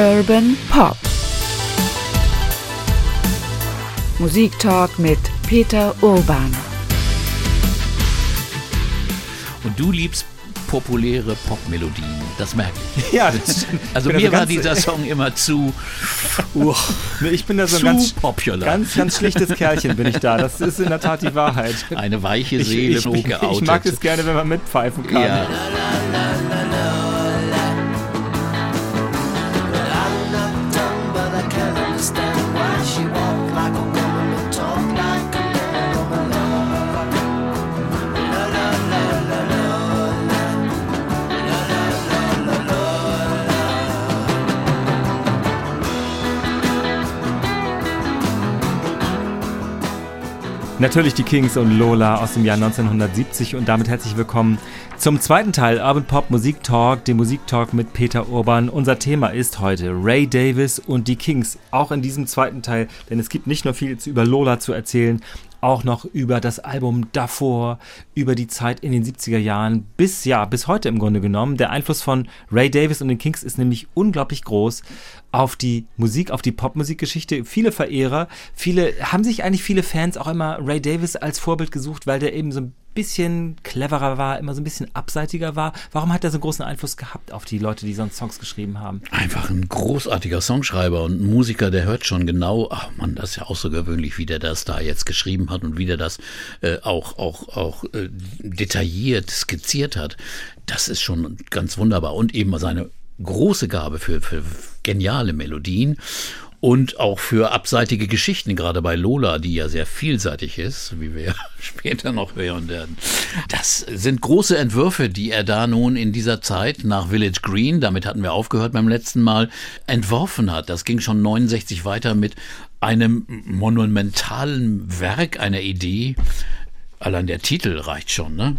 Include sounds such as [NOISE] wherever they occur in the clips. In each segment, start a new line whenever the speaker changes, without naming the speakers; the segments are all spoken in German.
Urban Pop. Musiktalk mit Peter Urban.
Und du liebst populäre Popmelodien, das merke ich. [LAUGHS]
Ja, das.
Also mir war dieser Song immer zu,
uh, ich bin da so ein ganz,
popular.
ganz, ganz schlichtes Kerlchen bin ich da. Das ist in der Tat die Wahrheit.
Eine weiche
Ich,
Seele,
ich, ich, ich mag es gerne, wenn man mitpfeifen kann.
Ja.
Natürlich die Kings und Lola aus dem Jahr 1970 und damit herzlich willkommen zum zweiten Teil Urban Pop Musik Talk, dem Musik Talk mit Peter Urban. Unser Thema ist heute Ray Davis und die Kings, auch in diesem zweiten Teil, denn es gibt nicht nur viel über Lola zu erzählen, auch noch über das Album davor, über die Zeit in den 70er Jahren bis ja, bis heute im Grunde genommen. Der Einfluss von Ray Davis und den Kings ist nämlich unglaublich groß auf die Musik, auf die Popmusikgeschichte. Viele Verehrer, viele haben sich eigentlich viele Fans auch immer Ray Davis als Vorbild gesucht, weil der eben so ein bisschen cleverer war, immer so ein bisschen abseitiger war. Warum hat er so großen Einfluss gehabt auf die Leute, die sonst Songs geschrieben haben?
Einfach ein großartiger Songschreiber und Musiker, der hört schon genau, ach man, das ist ja außergewöhnlich, wie der das da jetzt geschrieben hat und wie der das äh, auch, auch, auch äh, detailliert skizziert hat. Das ist schon ganz wunderbar und eben seine große Gabe für, für geniale Melodien und auch für abseitige Geschichten, gerade bei Lola, die ja sehr vielseitig ist, wie wir [LAUGHS] später noch hören werden. Das sind große Entwürfe, die er da nun in dieser Zeit nach Village Green, damit hatten wir aufgehört beim letzten Mal, entworfen hat. Das ging schon 69 weiter mit einem monumentalen Werk, einer Idee, Allein der Titel reicht schon, ne?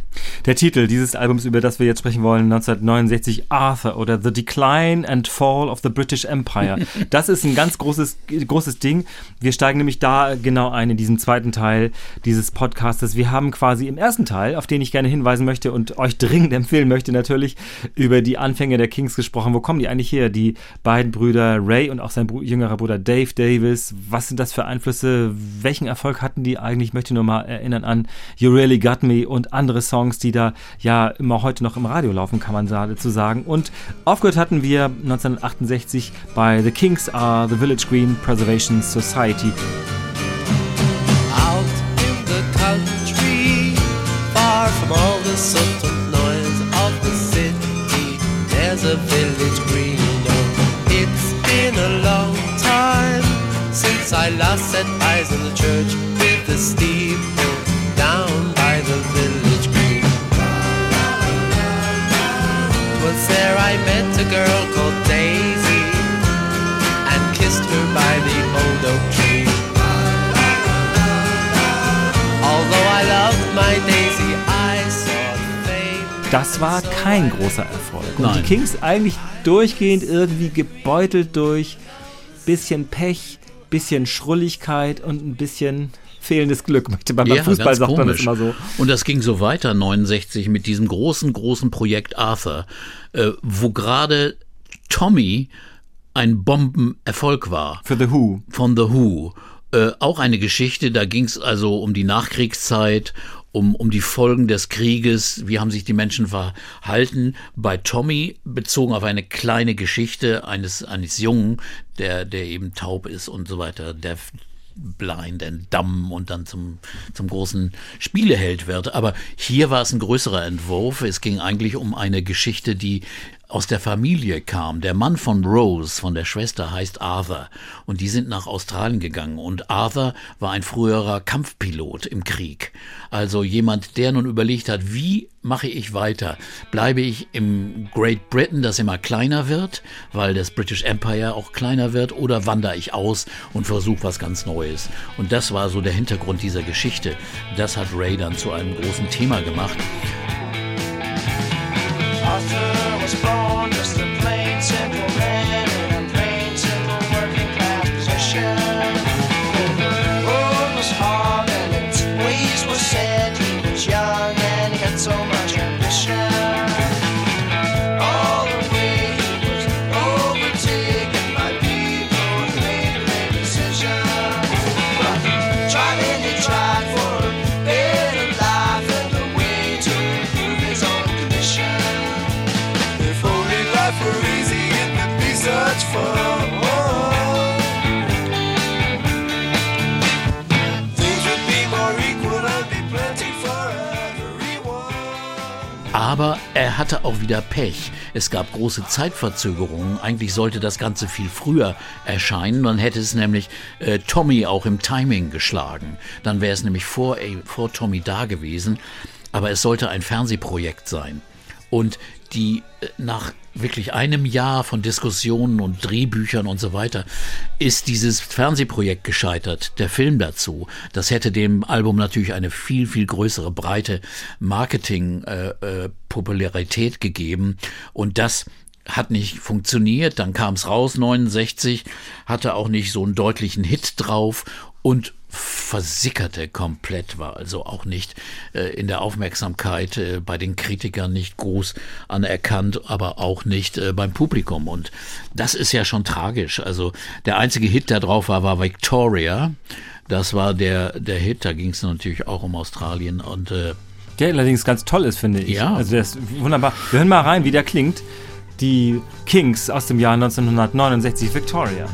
Der Titel dieses Albums, über das wir jetzt sprechen wollen, 1969, Arthur oder The Decline and Fall of the British Empire. [LAUGHS] Das ist ein ganz großes, großes Ding. Wir steigen nämlich da genau ein in diesem zweiten Teil dieses Podcastes. Wir haben quasi im ersten Teil, auf den ich gerne hinweisen möchte und euch dringend empfehlen möchte, natürlich über die Anfänge der Kings gesprochen. Wo kommen die eigentlich her? Die beiden Brüder Ray und auch sein jüngerer Bruder Dave Davis. Was sind das für Einflüsse? Welchen Erfolg hatten die eigentlich? Ich möchte nur mal erinnern an You Really Got Me und andere Songs, die da ja immer heute noch im Radio laufen, kann man dazu sagen. Und aufgehört hatten wir 1968 bei The Kings Are the Village Green Preservation Society.
Out in the country, far from all the subtle noise of the city, there's a village green. Oh, it's been a long time since I last set eyes on the church
Das war kein großer Erfolg. Und
Nein.
die Kings eigentlich durchgehend irgendwie gebeutelt durch bisschen Pech, bisschen Schrulligkeit und ein bisschen fehlendes Glück. Beim
Ja,
Fußball sagt man das immer so.
Und das ging so weiter 69 mit diesem großen, großen Projekt Arthur, äh, wo gerade Tommy ein Bombenerfolg war
Für The Who.
von The Who. Äh, auch eine Geschichte, da ging es also um die Nachkriegszeit, um, um die Folgen des Krieges, wie haben sich die Menschen verhalten. Bei Tommy bezogen auf eine kleine Geschichte eines, eines Jungen, der, der eben taub ist und so weiter, der blind and dumb und dann zum, zum großen Spieleheld wird. Aber hier war es ein größerer Entwurf. Es ging eigentlich um eine Geschichte, die aus der Familie kam. Der Mann von Rose, von der Schwester, heißt Arthur. Und die sind nach Australien gegangen. Und Arthur war ein früherer Kampfpilot im Krieg. Also jemand, der nun überlegt hat, wie mache ich weiter? Bleibe ich im Great Britain, das immer kleiner wird, weil das British Empire auch kleiner wird, oder wandere ich aus und versuche was ganz Neues? Und das war so der Hintergrund dieser Geschichte. Das hat Ray dann zu einem großen Thema gemacht.
Arthur was born
Aber er hatte auch wieder Pech. Es gab große Zeitverzögerungen. Eigentlich sollte das Ganze viel früher erscheinen. Dann hätte es nämlich äh, Tommy auch im Timing geschlagen. Dann wäre es nämlich vor, äh, vor Tommy da gewesen. Aber es sollte ein Fernsehprojekt sein. Und die äh, nach wirklich einem Jahr von Diskussionen und Drehbüchern und so weiter ist dieses Fernsehprojekt gescheitert, der Film dazu. Das hätte dem Album natürlich eine viel, viel größere breite Marketing-Popularität gegeben. Und das hat nicht funktioniert. Dann kam es raus, 69, hatte auch nicht so einen deutlichen Hit drauf und versickerte komplett, war also auch nicht äh, in der Aufmerksamkeit äh, bei den Kritikern nicht groß anerkannt, aber auch nicht äh, beim Publikum. Und das ist ja schon tragisch. Also der einzige Hit, der drauf war, war Victoria. Das war der, der Hit, da ging es natürlich auch um Australien und äh,
Der allerdings ganz toll ist, finde ich.
Ja.
Also der ist wunderbar. Wir hören mal rein, wie der klingt. Die Kings aus dem Jahr 1969, Victoria.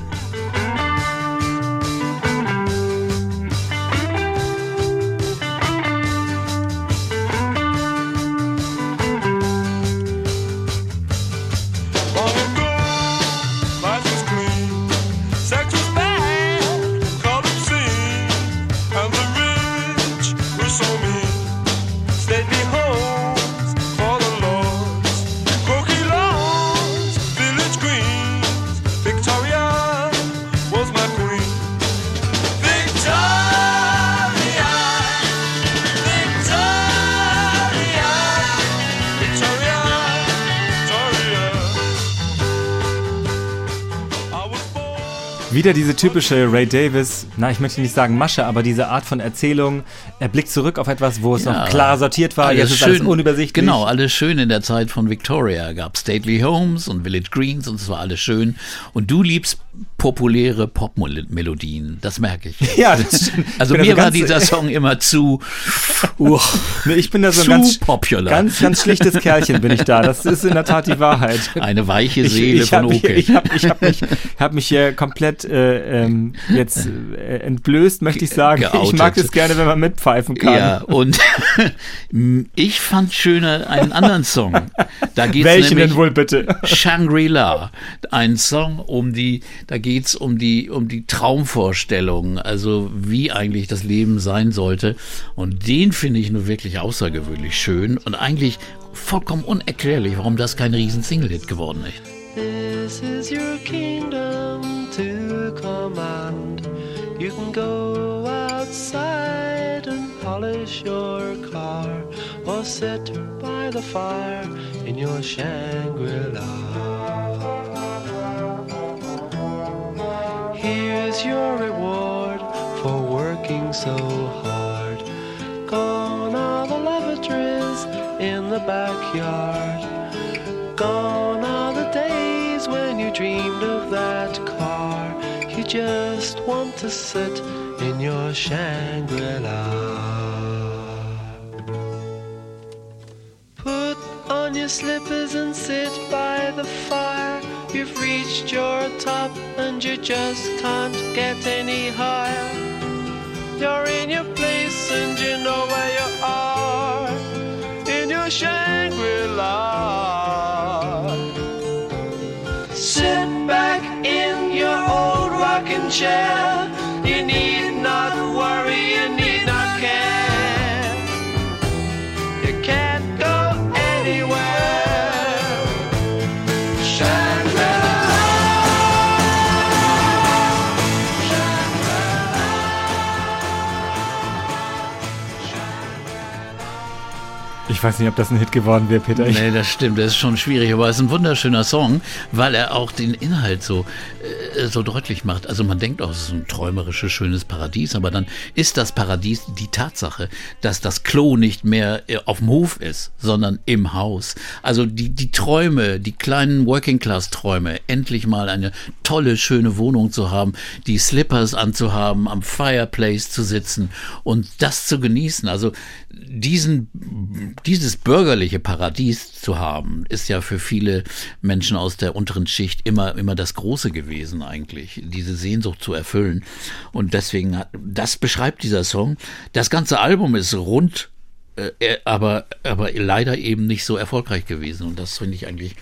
Wieder diese typische Ray Davis, na, ich möchte nicht sagen Masche, aber diese Art von Erzählung. Er blickt zurück auf etwas, wo es
Ja.
noch klar sortiert war. Jetzt ist alles unübersichtlich.
Genau, alles schön in der Zeit von Victoria. Gab Stately Homes und Village Greens und es war alles schön. Und du liebst populäre Popmelodien, das merke ich. [LAUGHS]
Ja, das stimmt.
Also
Ich
mir
also
war dieser Song immer zu, uh,
ich bin da so ein ganz,
popular.
ganz, ganz schlichtes Kerlchen bin ich da. Das ist in der Tat die Wahrheit.
Eine weiche
Ich,
Seele
ich
von
habe
Oke.
ich hab, ich hab mich, hab mich hier komplett äh, ähm, jetzt äh, entblößt, möchte ich sagen. Ich
Geoutet.
mag es gerne, wenn man mitpfeifen kann.
Ja, und [LAUGHS] ich fand schöner einen anderen Song. Da geht's
Welchen denn wohl bitte?
Shangri-La, ein Song um die, da geht's um die, um die Traumvorstellung, also wie eigentlich das Leben sein sollte. Und den finde ich nur wirklich außergewöhnlich schön und eigentlich vollkommen unerklärlich, warum das kein riesen Single-Hit geworden ist.
This is your kingdom to command. You can go outside and polish your car or sit by the fire in your Shangri-La. Here's your reward for working so hard. Gone are the lavatories in the backyard. Gone are the days when you dreamed of that car. You just want to sit in your Shangri La. Put on your slippers and sit by the fire. You've reached your top and you just can't get any higher. You're in your place and you know where you are. In your Shangri-La. Sit back in your old rocking chair.
Weiß nicht, ob das ein Hit geworden wäre, Peter.
Nee, das stimmt, das ist schon schwierig, aber es ist ein wunderschöner Song, weil er auch den Inhalt so, äh, so deutlich macht. Also man denkt auch, es ist ein träumerisches, schönes Paradies, aber dann ist das Paradies die Tatsache, dass das Klo nicht mehr äh, auf dem Hof ist, sondern im Haus. Also die, die Träume, die kleinen Working-Class-Träume, endlich mal eine tolle, schöne Wohnung zu haben, die Slippers anzuhaben, am Fireplace zu sitzen und das zu genießen. Also diesen, dieses bürgerliche Paradies zu haben, ist ja für viele Menschen aus der unteren Schicht immer, immer das Große gewesen eigentlich, diese Sehnsucht zu erfüllen. Und deswegen, hat, das beschreibt dieser Song. Das ganze Album ist rund, äh, aber, aber leider eben nicht so erfolgreich gewesen. Und das finde ich eigentlich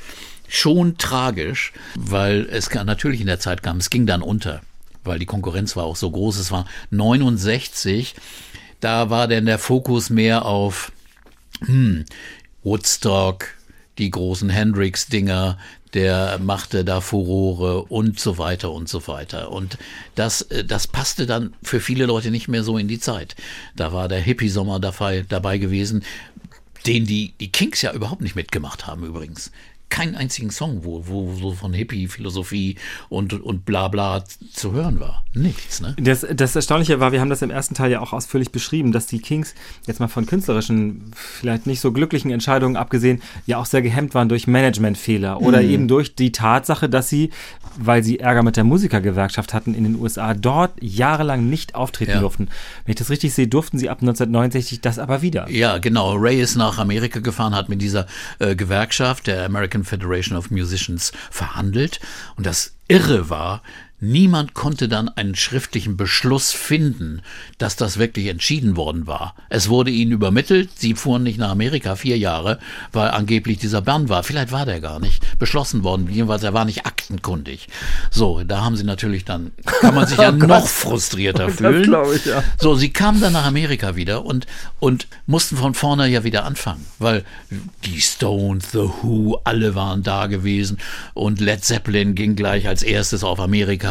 schon tragisch, weil es natürlich in der Zeit kam, es ging dann unter, weil die Konkurrenz war auch so groß. Es war 69, da war denn der Fokus mehr auf hm, Woodstock, die großen Hendrix-Dinger, der machte da Furore und so weiter und so weiter. Und das, äh, das passte dann für viele Leute nicht mehr so in die Zeit. Da war der Hippie-Sommer dabei, dabei gewesen, den die, die Kings ja überhaupt nicht mitgemacht haben übrigens keinen einzigen Song, wo, wo so von Hippie-Philosophie und, und bla bla zu hören war. Nichts, ne?
Das, das Erstaunliche war, wir haben das im ersten Teil ja auch ausführlich beschrieben, dass die Kings jetzt mal von künstlerischen, vielleicht nicht so glücklichen Entscheidungen abgesehen, ja auch sehr gehemmt waren durch Managementfehler oder
Mhm.
eben durch die Tatsache, dass sie, weil sie Ärger mit der Musikergewerkschaft hatten in den USA, dort jahrelang nicht auftreten
Ja.
durften. Wenn ich das richtig sehe, durften sie ab 1969 das aber wieder.
Ja, genau. Ray ist nach Amerika gefahren, hat mit dieser äh, Gewerkschaft, der American Federation of Musicians, verhandelt. Und das Irre war, niemand konnte dann einen schriftlichen Beschluss finden, dass das wirklich entschieden worden war. Es wurde ihnen übermittelt, sie fuhren nicht nach Amerika, vier Jahre, weil angeblich dieser Bann war. Vielleicht war der gar nicht beschlossen worden, jedenfalls er war nicht aktenkundig. So, da haben sie natürlich dann, kann man sich [LAUGHS] ja noch frustrierter [LAUGHS] fühlen.
ich, ja.
So, sie kamen dann nach Amerika wieder und, und mussten von vorne ja wieder anfangen, weil die Stones, The Who, alle waren da gewesen und Led Zeppelin ging gleich als erstes auf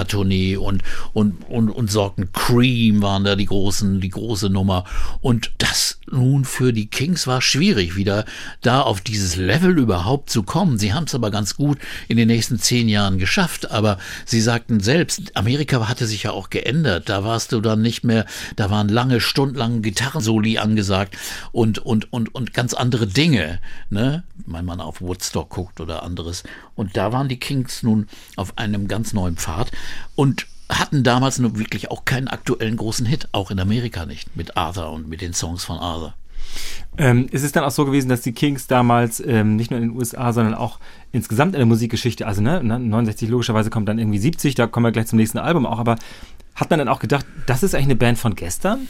Amerika-Tournee und, und, und, und sorgten Cream waren da die großen, die große Nummer. Und das nun für die Kings war schwierig, wieder da auf dieses Level überhaupt zu kommen. Sie haben es aber ganz gut in den nächsten zehn Jahren geschafft, aber sie sagten selbst, Amerika hatte sich ja auch geändert. Da warst du dann nicht mehr, da waren lange, stundenlange Gitarrensoli angesagt und, und, und, und ganz andere Dinge, ne? Wenn man auf Woodstock guckt oder anderes. Und da waren die Kings nun auf einem ganz neuen Pfad und hatten damals nun wirklich auch keinen aktuellen großen Hit, auch in Amerika nicht, mit Arthur und mit den Songs von Arthur.
Ähm, ist es dann auch so gewesen, dass die Kings damals ähm, nicht nur in den USA, sondern auch insgesamt in der Musikgeschichte, also ne, 69 logischerweise kommt dann irgendwie 70, da kommen wir gleich zum nächsten Album auch, aber hat man dann auch gedacht, das ist eigentlich eine Band von gestern?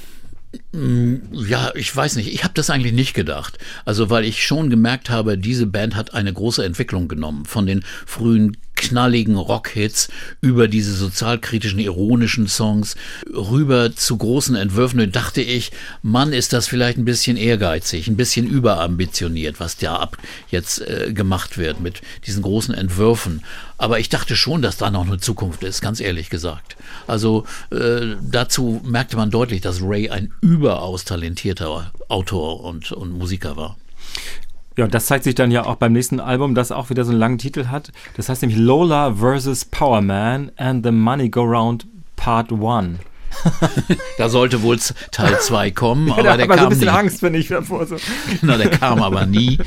Ja, ich weiß nicht. Ich habe das eigentlich nicht gedacht. Also, weil ich schon gemerkt habe, diese Band hat eine große Entwicklung genommen. Von den frühen knalligen Rockhits über diese sozialkritischen, ironischen Songs rüber zu großen Entwürfen. Und dachte ich, Mann, ist das vielleicht ein bisschen ehrgeizig, ein bisschen überambitioniert, was da ab jetzt äh, gemacht wird mit diesen großen Entwürfen. Aber ich dachte schon, dass da noch eine Zukunft ist, ganz ehrlich gesagt. Also äh, dazu merkte man deutlich, dass Ray ein überaus talentierter Autor und, und Musiker war.
Ja, das zeigt sich dann ja auch beim nächsten Album, das auch wieder so einen langen Titel hat. Das heißt nämlich Lola vs. Power Man and the Money Go Round Part 1. [LAUGHS]
Da sollte wohl Teil 2 kommen, aber
da
der
man so
kam
ein bisschen
nie.
Angst, wenn ich davor so. [LAUGHS]
Genau, der kam aber nie.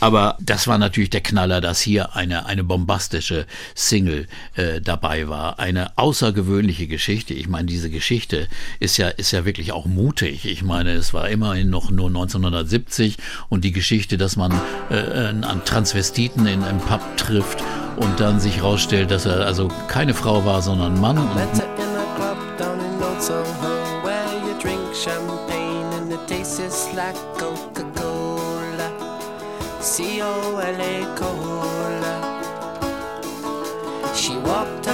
Aber das war natürlich der Knaller, dass hier eine, eine bombastische Single äh, dabei war. Eine außergewöhnliche Geschichte. Ich meine, diese Geschichte ist ja, ist ja wirklich auch mutig. Ich meine, es war immerhin noch nur 1970 und die Geschichte, dass man äh, an Transvestiten in einem Pub trifft und dann sich rausstellt, dass er also keine Frau war, sondern ein Mann. Und
Old Soho where you drink champagne and it tastes like Coca-Cola. C-O-L-A Cola. She walked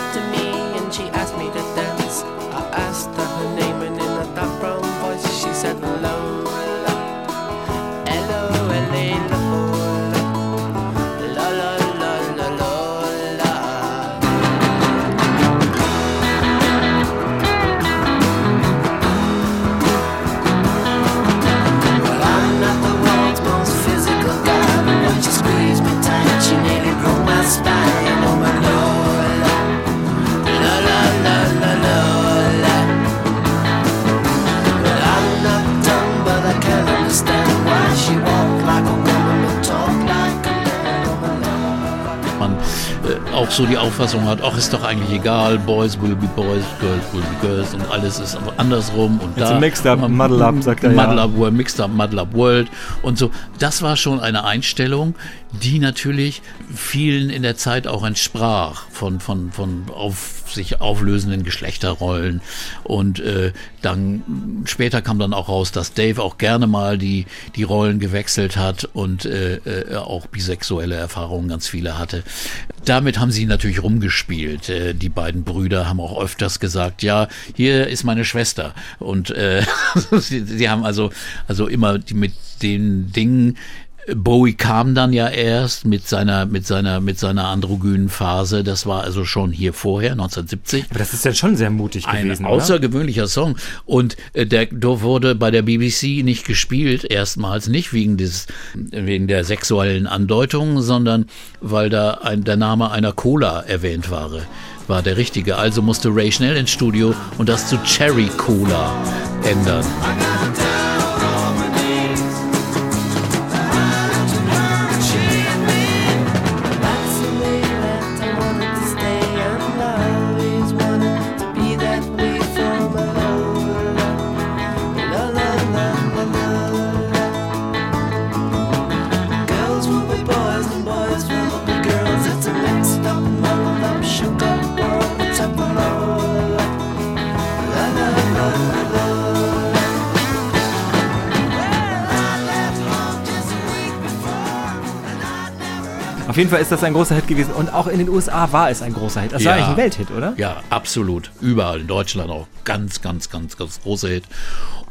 so die Auffassung hat, ach, ist doch eigentlich egal, Boys will be Boys, Girls will be Girls und alles ist aber andersrum und
It's
da.
a mixed up, muddle up, sagt er, ja.
Muddle up World, Mixed up, Muddle up World und so. Das war schon eine Einstellung, die natürlich vielen in der Zeit auch entsprach von, von, von auf sich auflösenden Geschlechterrollen. Und äh, dann später kam dann auch raus, dass Dave auch gerne mal die, die Rollen gewechselt hat und äh, äh, auch bisexuelle Erfahrungen ganz viele hatte. Damit haben sie natürlich rumgespielt. Äh, die beiden Brüder haben auch öfters gesagt, ja, hier ist meine Schwester. Und äh, [LAUGHS] sie, sie haben also, also immer die, mit den Dingen, Bowie kam dann ja erst mit seiner, mit seiner, mit seiner androgynen Phase. Das war also schon hier vorher, 1970.
Aber das ist ja schon sehr mutig
Ein
gewesen, oder?
außergewöhnlicher Song. Und äh, der der wurde bei der BBC nicht gespielt, erstmals nicht wegen des, wegen der sexuellen Andeutung, sondern weil da ein, der Name einer Cola erwähnt war. War der richtige. Also musste Ray schnell ins Studio und das zu Cherry Cola ändern.
Auf jeden Fall ist das ein großer Hit gewesen. Und auch in den USA war es ein großer Hit. Das war
Ja.
eigentlich ein Welthit, oder?
Ja, absolut. Überall in Deutschland auch. Ganz, ganz, ganz, ganz großer Hit.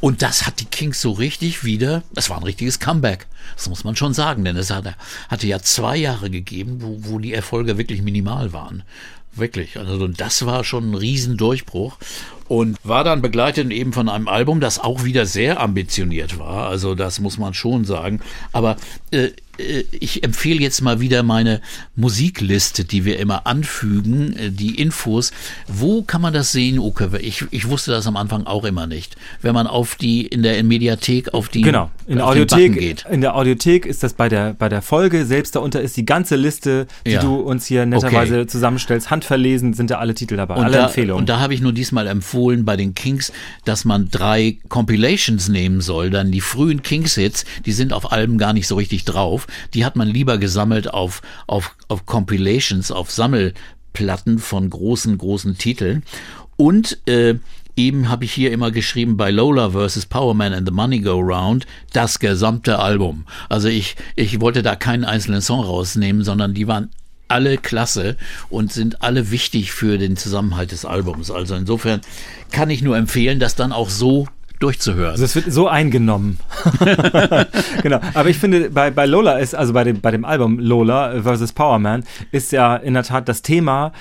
Und das hat die Kings so richtig wieder, das war ein richtiges Comeback. Das muss man schon sagen, denn es hatte, hatte ja zwei Jahre gegeben, wo, wo die Erfolge wirklich minimal waren. Wirklich. Also das war schon ein Riesendurchbruch und war dann begleitet eben von einem Album, das auch wieder sehr ambitioniert war. Also das muss man schon sagen. Aber äh, äh, ich empfehle jetzt mal wieder meine Musikliste, die wir immer anfügen, äh, die Infos. Wo kann man das sehen, Uke? Ich, ich wusste das am Anfang auch immer nicht. Wenn man auf die, in der Mediathek auf die
Genau. In der Audiothek,
geht.
in der Audiothek ist das bei der, bei der Folge. Selbst darunter ist die ganze Liste, die
Ja.
du uns hier netterweise zusammenstellst. Handverlesen sind da alle Titel dabei. alle
da,
Empfehlungen.
Und da habe ich nur diesmal empfohlen bei den Kings, dass man drei Compilations nehmen soll. Dann die frühen Kings-Hits, die sind auf Alben gar nicht so richtig drauf. Die hat man lieber gesammelt auf, auf, auf Compilations, auf Sammelplatten von großen, großen Titeln. Und äh, eben habe ich hier immer geschrieben bei Lola vs. Powerman and the Money Go Round das gesamte Album. Also ich, ich wollte da keinen einzelnen Song rausnehmen, sondern die waren alle klasse und sind alle wichtig für den Zusammenhalt des Albums. Also insofern kann ich nur empfehlen, das dann auch so durchzuhören.
Also es wird so eingenommen. [LAUGHS] [LAUGHS] genau. Aber ich finde, bei, bei Lola ist, also bei dem, bei dem Album Lola vs. Powerman, ist ja in der Tat das Thema,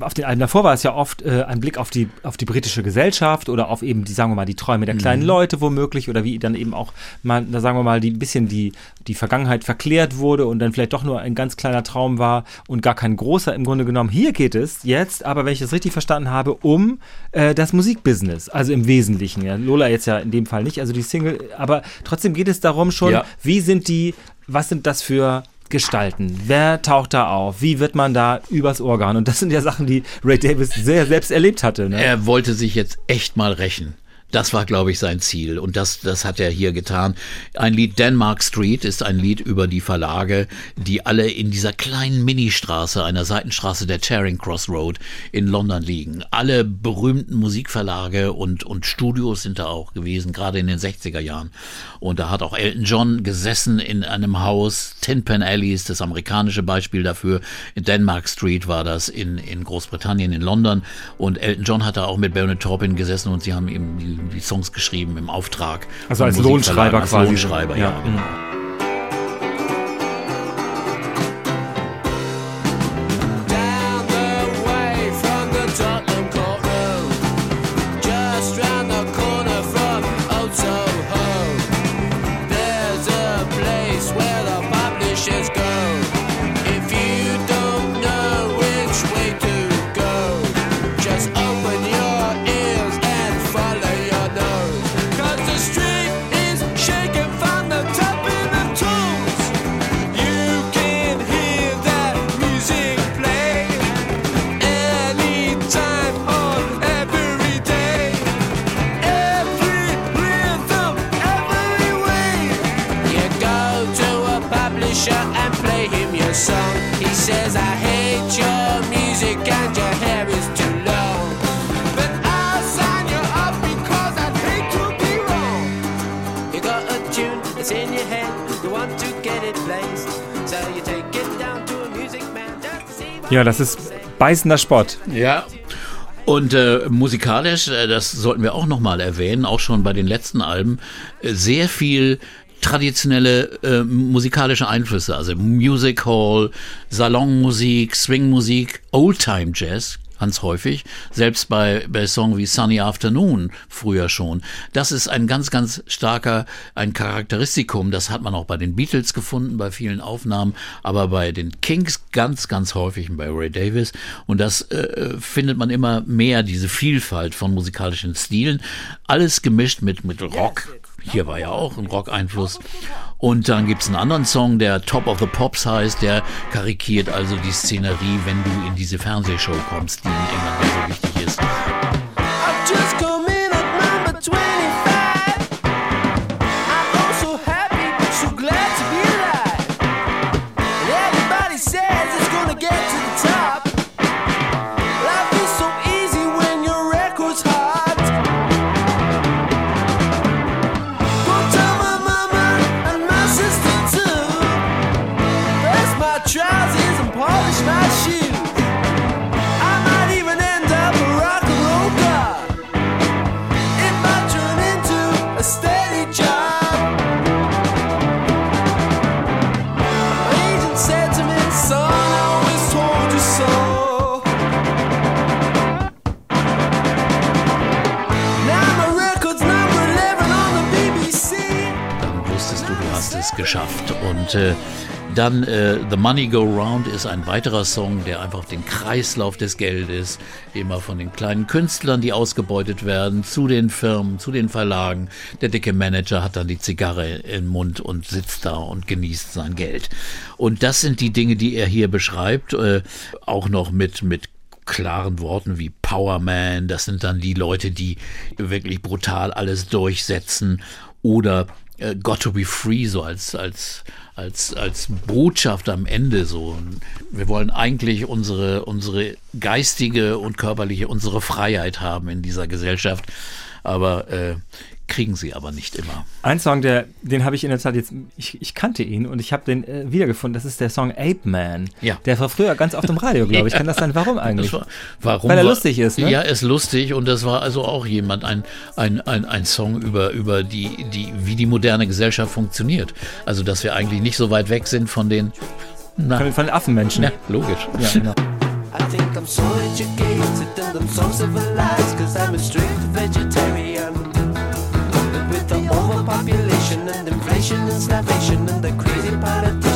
auf den Alben davor war es ja oft äh, ein Blick auf die, auf die britische Gesellschaft oder auf eben die, sagen wir mal, die Träume der kleinen Leute womöglich oder wie dann eben auch mal, da sagen wir mal, die ein bisschen die, die Vergangenheit verklärt wurde und dann vielleicht doch nur ein ganz kleiner Traum war und gar kein großer im Grunde genommen. Hier geht es jetzt, aber wenn ich es richtig verstanden habe, um äh, das Musikbusiness, also im Wesentlichen. Ja. Lola jetzt ja in dem Fall nicht, also die Single, aber trotzdem geht es darum schon,
Ja.
wie sind die, was sind das für Gestalten? Wer taucht da auf? Wie wird man da übers Organ? Und das sind ja Sachen, die Ray Davis sehr selbst erlebt hatte. Ne?
Er wollte sich jetzt echt mal rächen. Das war, glaube ich, sein Ziel. Und das, das hat er hier getan. Ein Lied Denmark Street ist ein Lied über die Verlage, die alle in dieser kleinen Ministraße, einer Seitenstraße der Charing Cross Road in London liegen. Alle berühmten Musikverlage und, und Studios sind da auch gewesen, gerade in den 60er Jahren. Und da hat auch Elton John gesessen in einem Haus. Tin Pan Alley ist das amerikanische Beispiel dafür. Denmark Street war das in, in Großbritannien, in London. Und Elton John hat da auch mit Bernard Taupin gesessen und sie haben ihm die, Songs geschrieben im Auftrag.
Also als Lohnschreiber
als
quasi.
Lohnschreiber, ja.
Ja.
genau.
Ja, das ist beißender Sport.
Ja. Und äh, musikalisch, äh, das sollten wir auch nochmal erwähnen, auch schon bei den letzten Alben, äh, sehr viel traditionelle äh, musikalische Einflüsse, also Music Hall, Salonmusik, Swingmusik, Oldtime Jazz, ganz häufig, selbst bei, bei Songs wie Sunny Afternoon früher schon. Das ist ein ganz, ganz starker, ein Charakteristikum, das hat man auch bei den Beatles gefunden, bei vielen Aufnahmen, aber bei den Kings ganz, ganz häufig und bei Ray Davis. Und das äh, findet man immer mehr, diese Vielfalt von musikalischen Stilen. Alles gemischt mit, mit Rock. Hier war ja auch ein Rock-Einfluss. Und dann gibt's einen anderen Song, der Top of the Pops heißt, der karikiert also die Szenerie, wenn du in diese Fernsehshow kommst, die in England so wichtig ist. Geschafft. Und äh, dann äh, The Money Go Round ist ein weiterer Song, der einfach den Kreislauf des Geldes, immer von den kleinen Künstlern, die ausgebeutet werden, zu den Firmen, zu den Verlagen. Der dicke Manager hat dann die Zigarre im Mund und sitzt da und genießt sein Geld. Und das sind die Dinge, die er hier beschreibt, äh, auch noch mit, mit klaren Worten wie Power Man, das sind dann die Leute, die wirklich brutal alles durchsetzen oder äh, Got to be free so als als als als Botschaft am Ende so. Wir wollen eigentlich unsere unsere geistige und körperliche unsere Freiheit haben in dieser Gesellschaft aber äh, kriegen sie aber nicht immer
Ein Song, der, den habe ich in der Zeit jetzt, ich, ich kannte ihn und ich habe den äh, wiedergefunden. Das ist der Song Ape Man.
Ja.
Der war früher ganz oft im Radio, glaube ich. [LAUGHS] Kann das sein? Warum eigentlich?
War, warum
Weil er
war-
lustig ist, ne?
Ja, er ist lustig und das war also auch jemand, ein, ein, ein, ein Song über, über die, die, wie die moderne Gesellschaft funktioniert. Also, dass wir eigentlich nicht so weit weg sind von den, na,
von den Affenmenschen.
ja, logisch.
Ja, genau.
I think I'm so educated and I'm so civilized Cause I'm a strict vegetarian. But with the overpopulation and inflation and starvation and the crazy politicians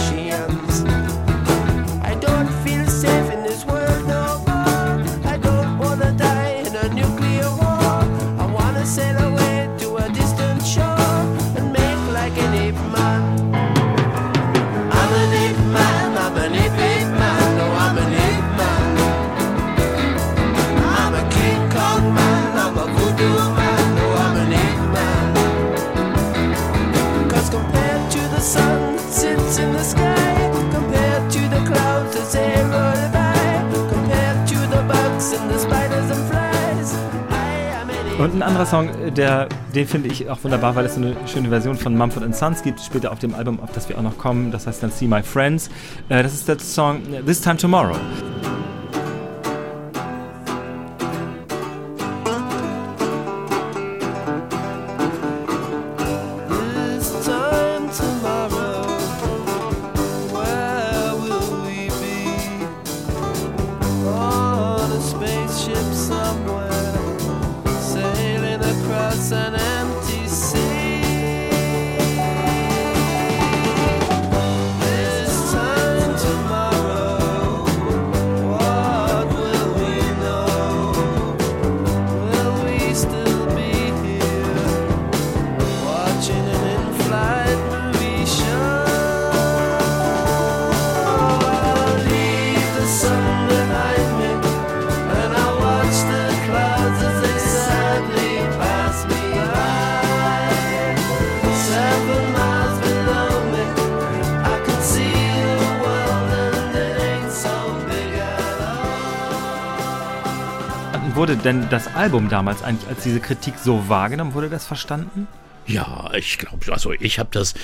Und ein anderer Song, äh, der, den finde ich auch wunderbar, weil es so eine schöne Version von Mumford Sons gibt, später auf dem Album, auf das wir auch noch kommen. Das heißt dann See My Friends. Äh, das ist der Song äh,
This Time Tomorrow.
Denn das Album damals eigentlich als diese Kritik so wahrgenommen? Wurde das verstanden?
Ja, ich glaube, also ich habe das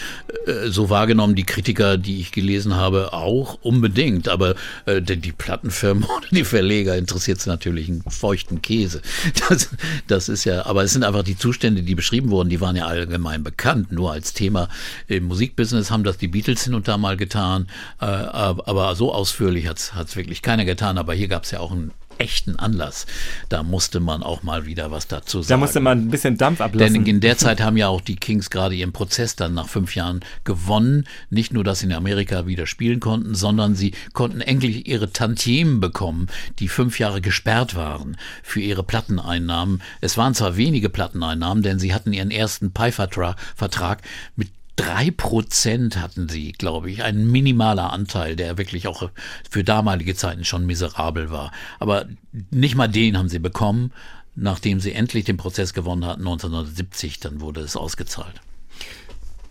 äh, so wahrgenommen, die Kritiker, die ich gelesen habe, auch unbedingt. Aber äh, die, die Plattenfirmen [LAUGHS] oder die Verleger interessiert es natürlich einen feuchten Käse. [LAUGHS] Das, das ist ja, aber es sind einfach die Zustände, die beschrieben wurden, die waren ja allgemein bekannt. Nur als Thema im Musikbusiness haben das die Beatles hin und da mal getan. Äh, aber so ausführlich hat es wirklich keiner getan. Aber hier gab es ja auch einen echten Anlass. Da musste man auch mal wieder was dazu sagen.
Da musste man ein bisschen Dampf ablassen.
Denn in der Zeit haben ja auch die Kings gerade ihren Prozess dann nach fünf Jahren gewonnen. Nicht nur, dass sie in Amerika wieder spielen konnten, sondern sie konnten endlich ihre Tantiemen bekommen, die fünf Jahre gesperrt waren für ihre Platteneinnahmen. Es waren zwar wenige Platteneinnahmen, denn sie hatten ihren ersten Pi-Vertrag mit drei Prozent hatten sie, glaube ich, ein minimaler Anteil, der wirklich auch für damalige Zeiten schon miserabel war. Aber nicht mal den haben sie bekommen. Nachdem sie endlich den Prozess gewonnen hatten, 1970, dann wurde es ausgezahlt.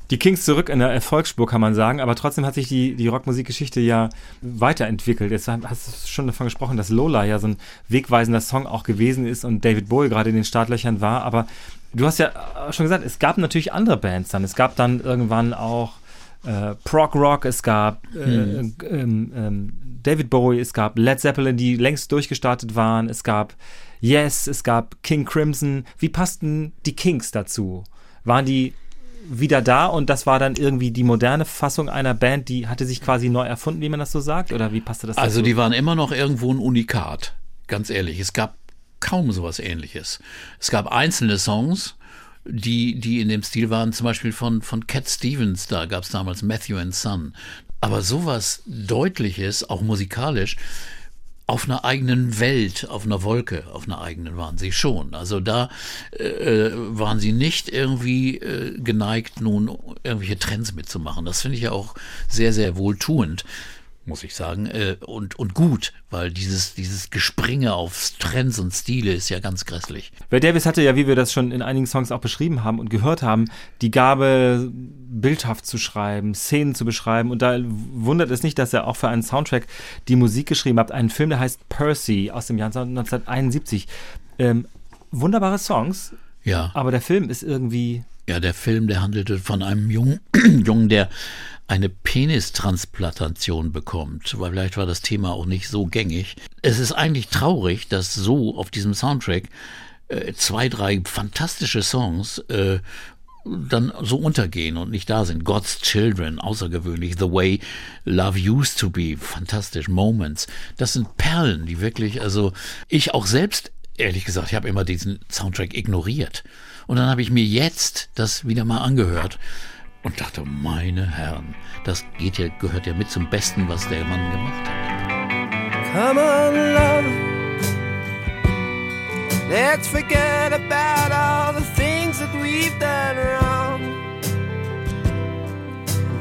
Die Kings zurück in der Erfolgsspur, kann man sagen, aber trotzdem hat sich die, die Rockmusikgeschichte ja weiterentwickelt. Jetzt hast du schon davon gesprochen, dass Lola ja so ein wegweisender Song auch gewesen ist und David Bowie gerade in den Startlöchern war, aber du hast ja schon gesagt, es gab natürlich andere Bands dann. Es gab dann irgendwann auch äh, Prog Rock, es gab äh, hm. ähm, ähm, David Bowie, es gab Led Zeppelin, die längst durchgestartet waren, es gab Yes, es gab King Crimson. Wie passten die Kings dazu? Waren die wieder da und das war dann irgendwie die moderne Fassung einer Band, die hatte sich quasi neu erfunden, wie man das so sagt? Oder wie passte das
dazu? Also die waren immer noch irgendwo ein Unikat, ganz ehrlich. Es gab kaum sowas ähnliches. Es gab einzelne Songs, die, die in dem Stil waren, zum Beispiel von, von Cat Stevens, da gab es damals Matthew and Son. Aber sowas Deutliches, auch musikalisch, auf einer eigenen Welt, auf einer Wolke, auf einer eigenen waren sie schon. Also da äh, waren sie nicht irgendwie äh, geneigt, nun irgendwelche Trends mitzumachen. Das finde ich ja auch sehr, sehr wohltuend muss ich sagen, äh, und, und gut, weil dieses, dieses Gespringe auf Trends und Stile ist ja ganz grässlich.
Ray Davis hatte ja, wie wir das schon in einigen Songs auch beschrieben haben und gehört haben, die Gabe, bildhaft zu schreiben, Szenen zu beschreiben. Und da wundert es nicht, dass er auch für einen Soundtrack die Musik geschrieben hat. Einen Film, der heißt Percy aus dem Jahr 1971. Ähm, wunderbare Songs.
Ja.
Aber der Film ist irgendwie.
Ja, der Film, der handelte von einem Jungen, [CLEARS THROAT] Jungen der eine Penistransplantation bekommt, weil vielleicht war das Thema auch nicht so gängig. Es ist eigentlich traurig, dass so auf diesem Soundtrack äh, zwei, drei fantastische Songs äh, dann so untergehen und nicht da sind. God's Children, außergewöhnlich. The Way Love Used to Be, fantastisch. Moments. Das sind Perlen, die wirklich, also ich auch selbst, ehrlich gesagt, ich habe immer diesen Soundtrack ignoriert. Und dann habe ich mir jetzt das wieder mal angehört und dachte, meine Herren, das geht ja, gehört ja mit zum Besten, was der Mann gemacht hat.
Come on, love. Let's forget about all the things that we've done wrong.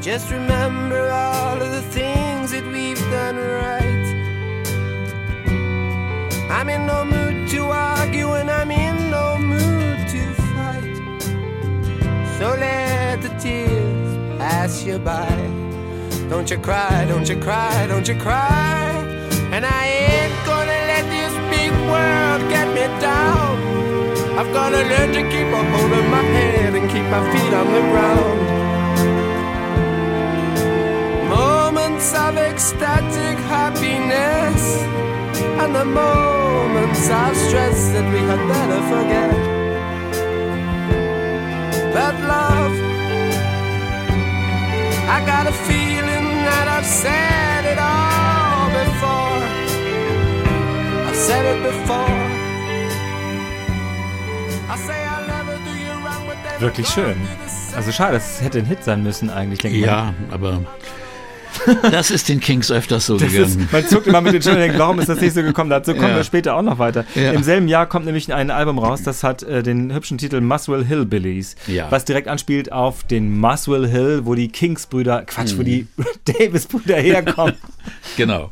Just remember all of the things that we've done right. I'm in no mood to argue, and I'm in no mood to fight. So let the tears pass you by. Don't you cry, don't you cry, don't you cry. And I ain't gonna let this big world get me down. I've gotta learn to keep a hold of my head and keep my feet on the ground. Moments of ecstatic happiness and the moments of stress that we had better forget. But love, I got a feeling that I've said it all before. I've said it before. I say I'll never do you wrong, but there's
Wirklich schön. Also schade, das hätte ein Hit sein müssen eigentlich, denke ich.
Ja, aber [LAUGHS] das ist den Kings öfters so
Das
gegangen.
ist, man zuckt immer mit den Schultern und denkt, warum ist das nicht so gekommen? Dazu kommen
Ja.
wir später auch noch weiter.
Ja.
Im selben Jahr kommt nämlich ein Album raus, das hat äh, den hübschen Titel Muswell Hillbillies,
Ja.
was direkt anspielt auf den Muswell Hill, wo die Kings-Brüder, Quatsch,
Mhm.
wo die [LAUGHS] Davis-Brüder herkommen. [LAUGHS]
genau.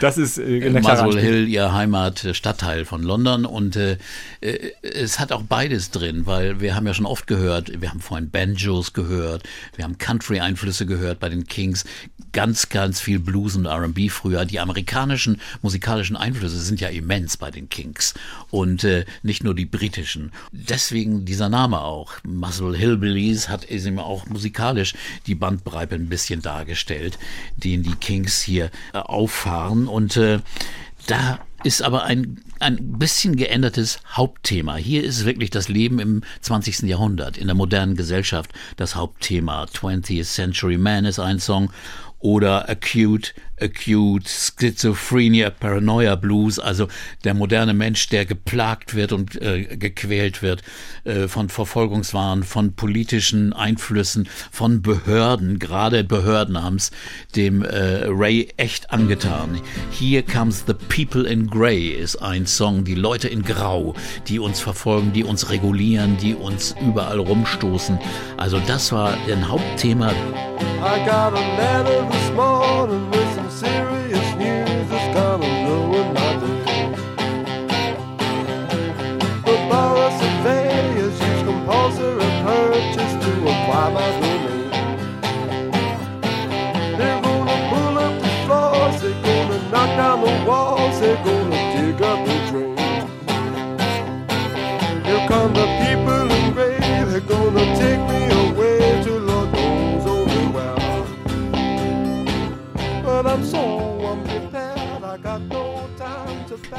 Das ist äh, eine klare
Muswell. Hill, ihr Heimatstadtteil von London. Und äh, äh, es hat auch beides drin, weil wir haben ja schon oft gehört, wir haben vorhin Banjos gehört, wir haben Country-Einflüsse gehört bei den Kings, ganz, ganz viel Blues und R&B früher. Die amerikanischen musikalischen Einflüsse sind ja immens bei den Kings und äh, nicht nur die britischen. Deswegen dieser Name auch. Muswell Hillbillies hat eben auch musikalisch die Bandbreite ein bisschen dargestellt, den die Kings hier äh, auffahren und äh, da ist aber ein, ein bisschen geändertes Hauptthema. Hier ist wirklich das Leben im 20. Jahrhundert, in der modernen Gesellschaft das Hauptthema. 20th Century Man ist ein Song oder Acute, Acute Schizophrenia, Paranoia Blues, also der moderne Mensch, der geplagt wird und äh, gequält wird äh, von Verfolgungswahn, von politischen Einflüssen, von Behörden, gerade Behörden haben es dem äh, Ray echt angetan. Here Comes the People in Grey ist ein Song, die Leute in Grau, die uns verfolgen, die uns regulieren, die uns überall rumstoßen. Also das war ein Hauptthema
I got a serious news that's gonna ruin my day. The borough surveyors use compulsory purchase to acquire my domain. They're gonna pull up the floors, they're gonna knock down the walls, they're gonna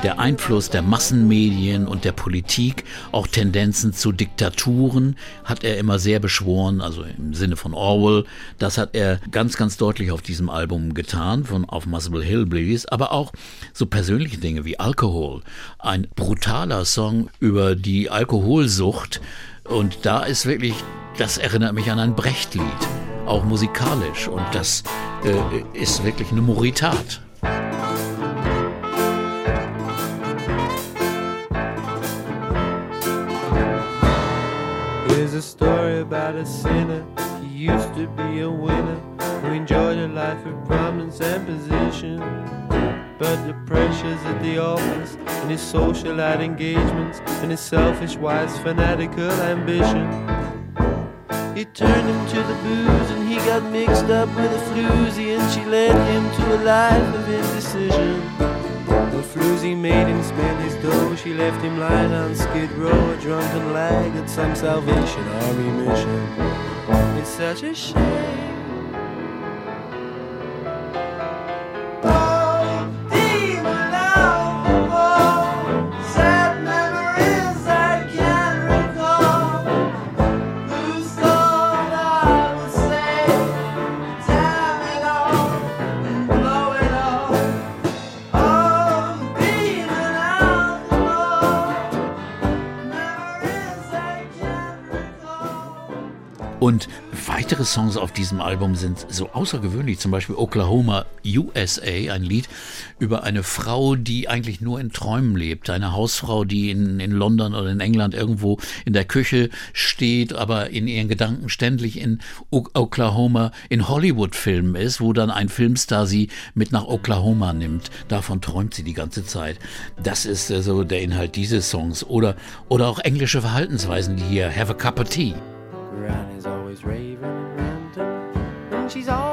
der Einfluss der Massenmedien und der Politik, auch Tendenzen zu Diktaturen, hat er immer sehr beschworen, also im Sinne von Orwell. Das hat er ganz, ganz deutlich auf diesem Album getan, von auf Muswell Hillbillies, aber auch so persönliche Dinge wie Alkohol. Ein brutaler Song über die Alkoholsucht. Und da ist wirklich, das erinnert mich an ein Brecht-Lied, auch musikalisch. Und das äh, ist wirklich eine Moritat.
A story about a sinner. He used to be a winner who enjoyed a life of prominence and position. But the pressures at the office and his socialite engagements and his selfish, wise, fanatical ambition. He turned him to the booze and he got mixed up with a floozy and she led him to a life of indecision. The floozy made him spend. She left him lying on Skid Row, a drunken lag at some Salvation Army mission. It's such a shame.
Songs auf diesem Album sind so außergewöhnlich, zum Beispiel Oklahoma USA, ein Lied über eine Frau, die eigentlich nur in Träumen lebt. Eine Hausfrau, die in, in London oder in England irgendwo in der Küche steht, aber in ihren Gedanken ständig in O- Oklahoma, in Hollywood-Filmen ist, wo dann ein Filmstar sie mit nach Oklahoma nimmt. Davon träumt sie die ganze Zeit. Das ist äh, so der Inhalt dieses Songs. Oder, oder auch englische Verhaltensweisen, die hier Have a Cup of Tea.
Granny's always raving she's always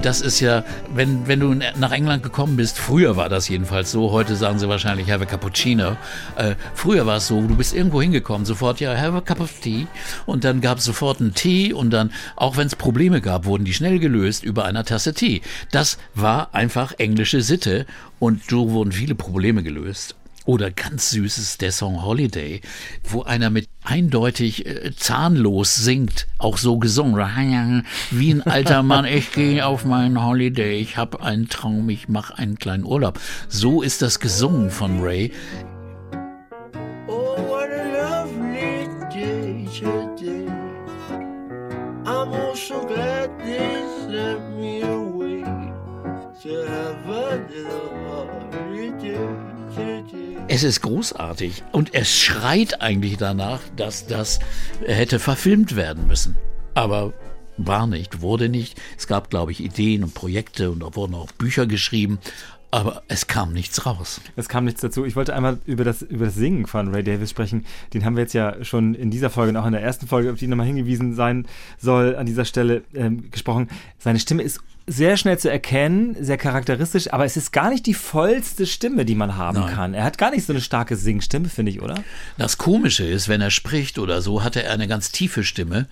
Das ist ja, wenn, wenn du nach England gekommen bist, früher war das jedenfalls so, heute sagen sie wahrscheinlich have a cappuccino. Äh, früher war es so, du bist irgendwo hingekommen, sofort ja, have a cup of tea und dann gab es sofort einen Tee und dann, auch wenn es Probleme gab, wurden die schnell gelöst über einer Tasse Tee. Das war einfach englische Sitte und so wurden viele Probleme gelöst. Oder ganz süßes der Song Holiday, wo einer mit eindeutig äh, zahnlos singt, auch so gesungen, wie ein alter Mann, [LAUGHS] ich gehe auf meinen Holiday, ich habe einen Traum, ich mache einen kleinen Urlaub. So ist das gesungen von Ray.
Oh, I'm also glad they sent me away to have a little holiday.
Es ist großartig und es schreit eigentlich danach, dass das hätte verfilmt werden müssen. Aber war nicht, wurde nicht. Es gab, glaube ich, Ideen und Projekte und da wurden auch Bücher geschrieben, aber es kam nichts raus.
Es kam nichts dazu. Ich wollte einmal über das, über das Singen von Ray Davis sprechen. Den haben wir jetzt ja schon in dieser Folge und auch in der ersten Folge, auf die nochmal hingewiesen sein soll, an dieser Stelle ähm, gesprochen. Seine Stimme ist sehr schnell zu erkennen, sehr charakteristisch, aber es ist gar nicht die vollste Stimme, die man haben
Nein.
kann. Er hat gar nicht so eine starke Singstimme, finde ich, oder?
Das Komische ist, wenn er spricht oder so, hat er eine ganz tiefe Stimme.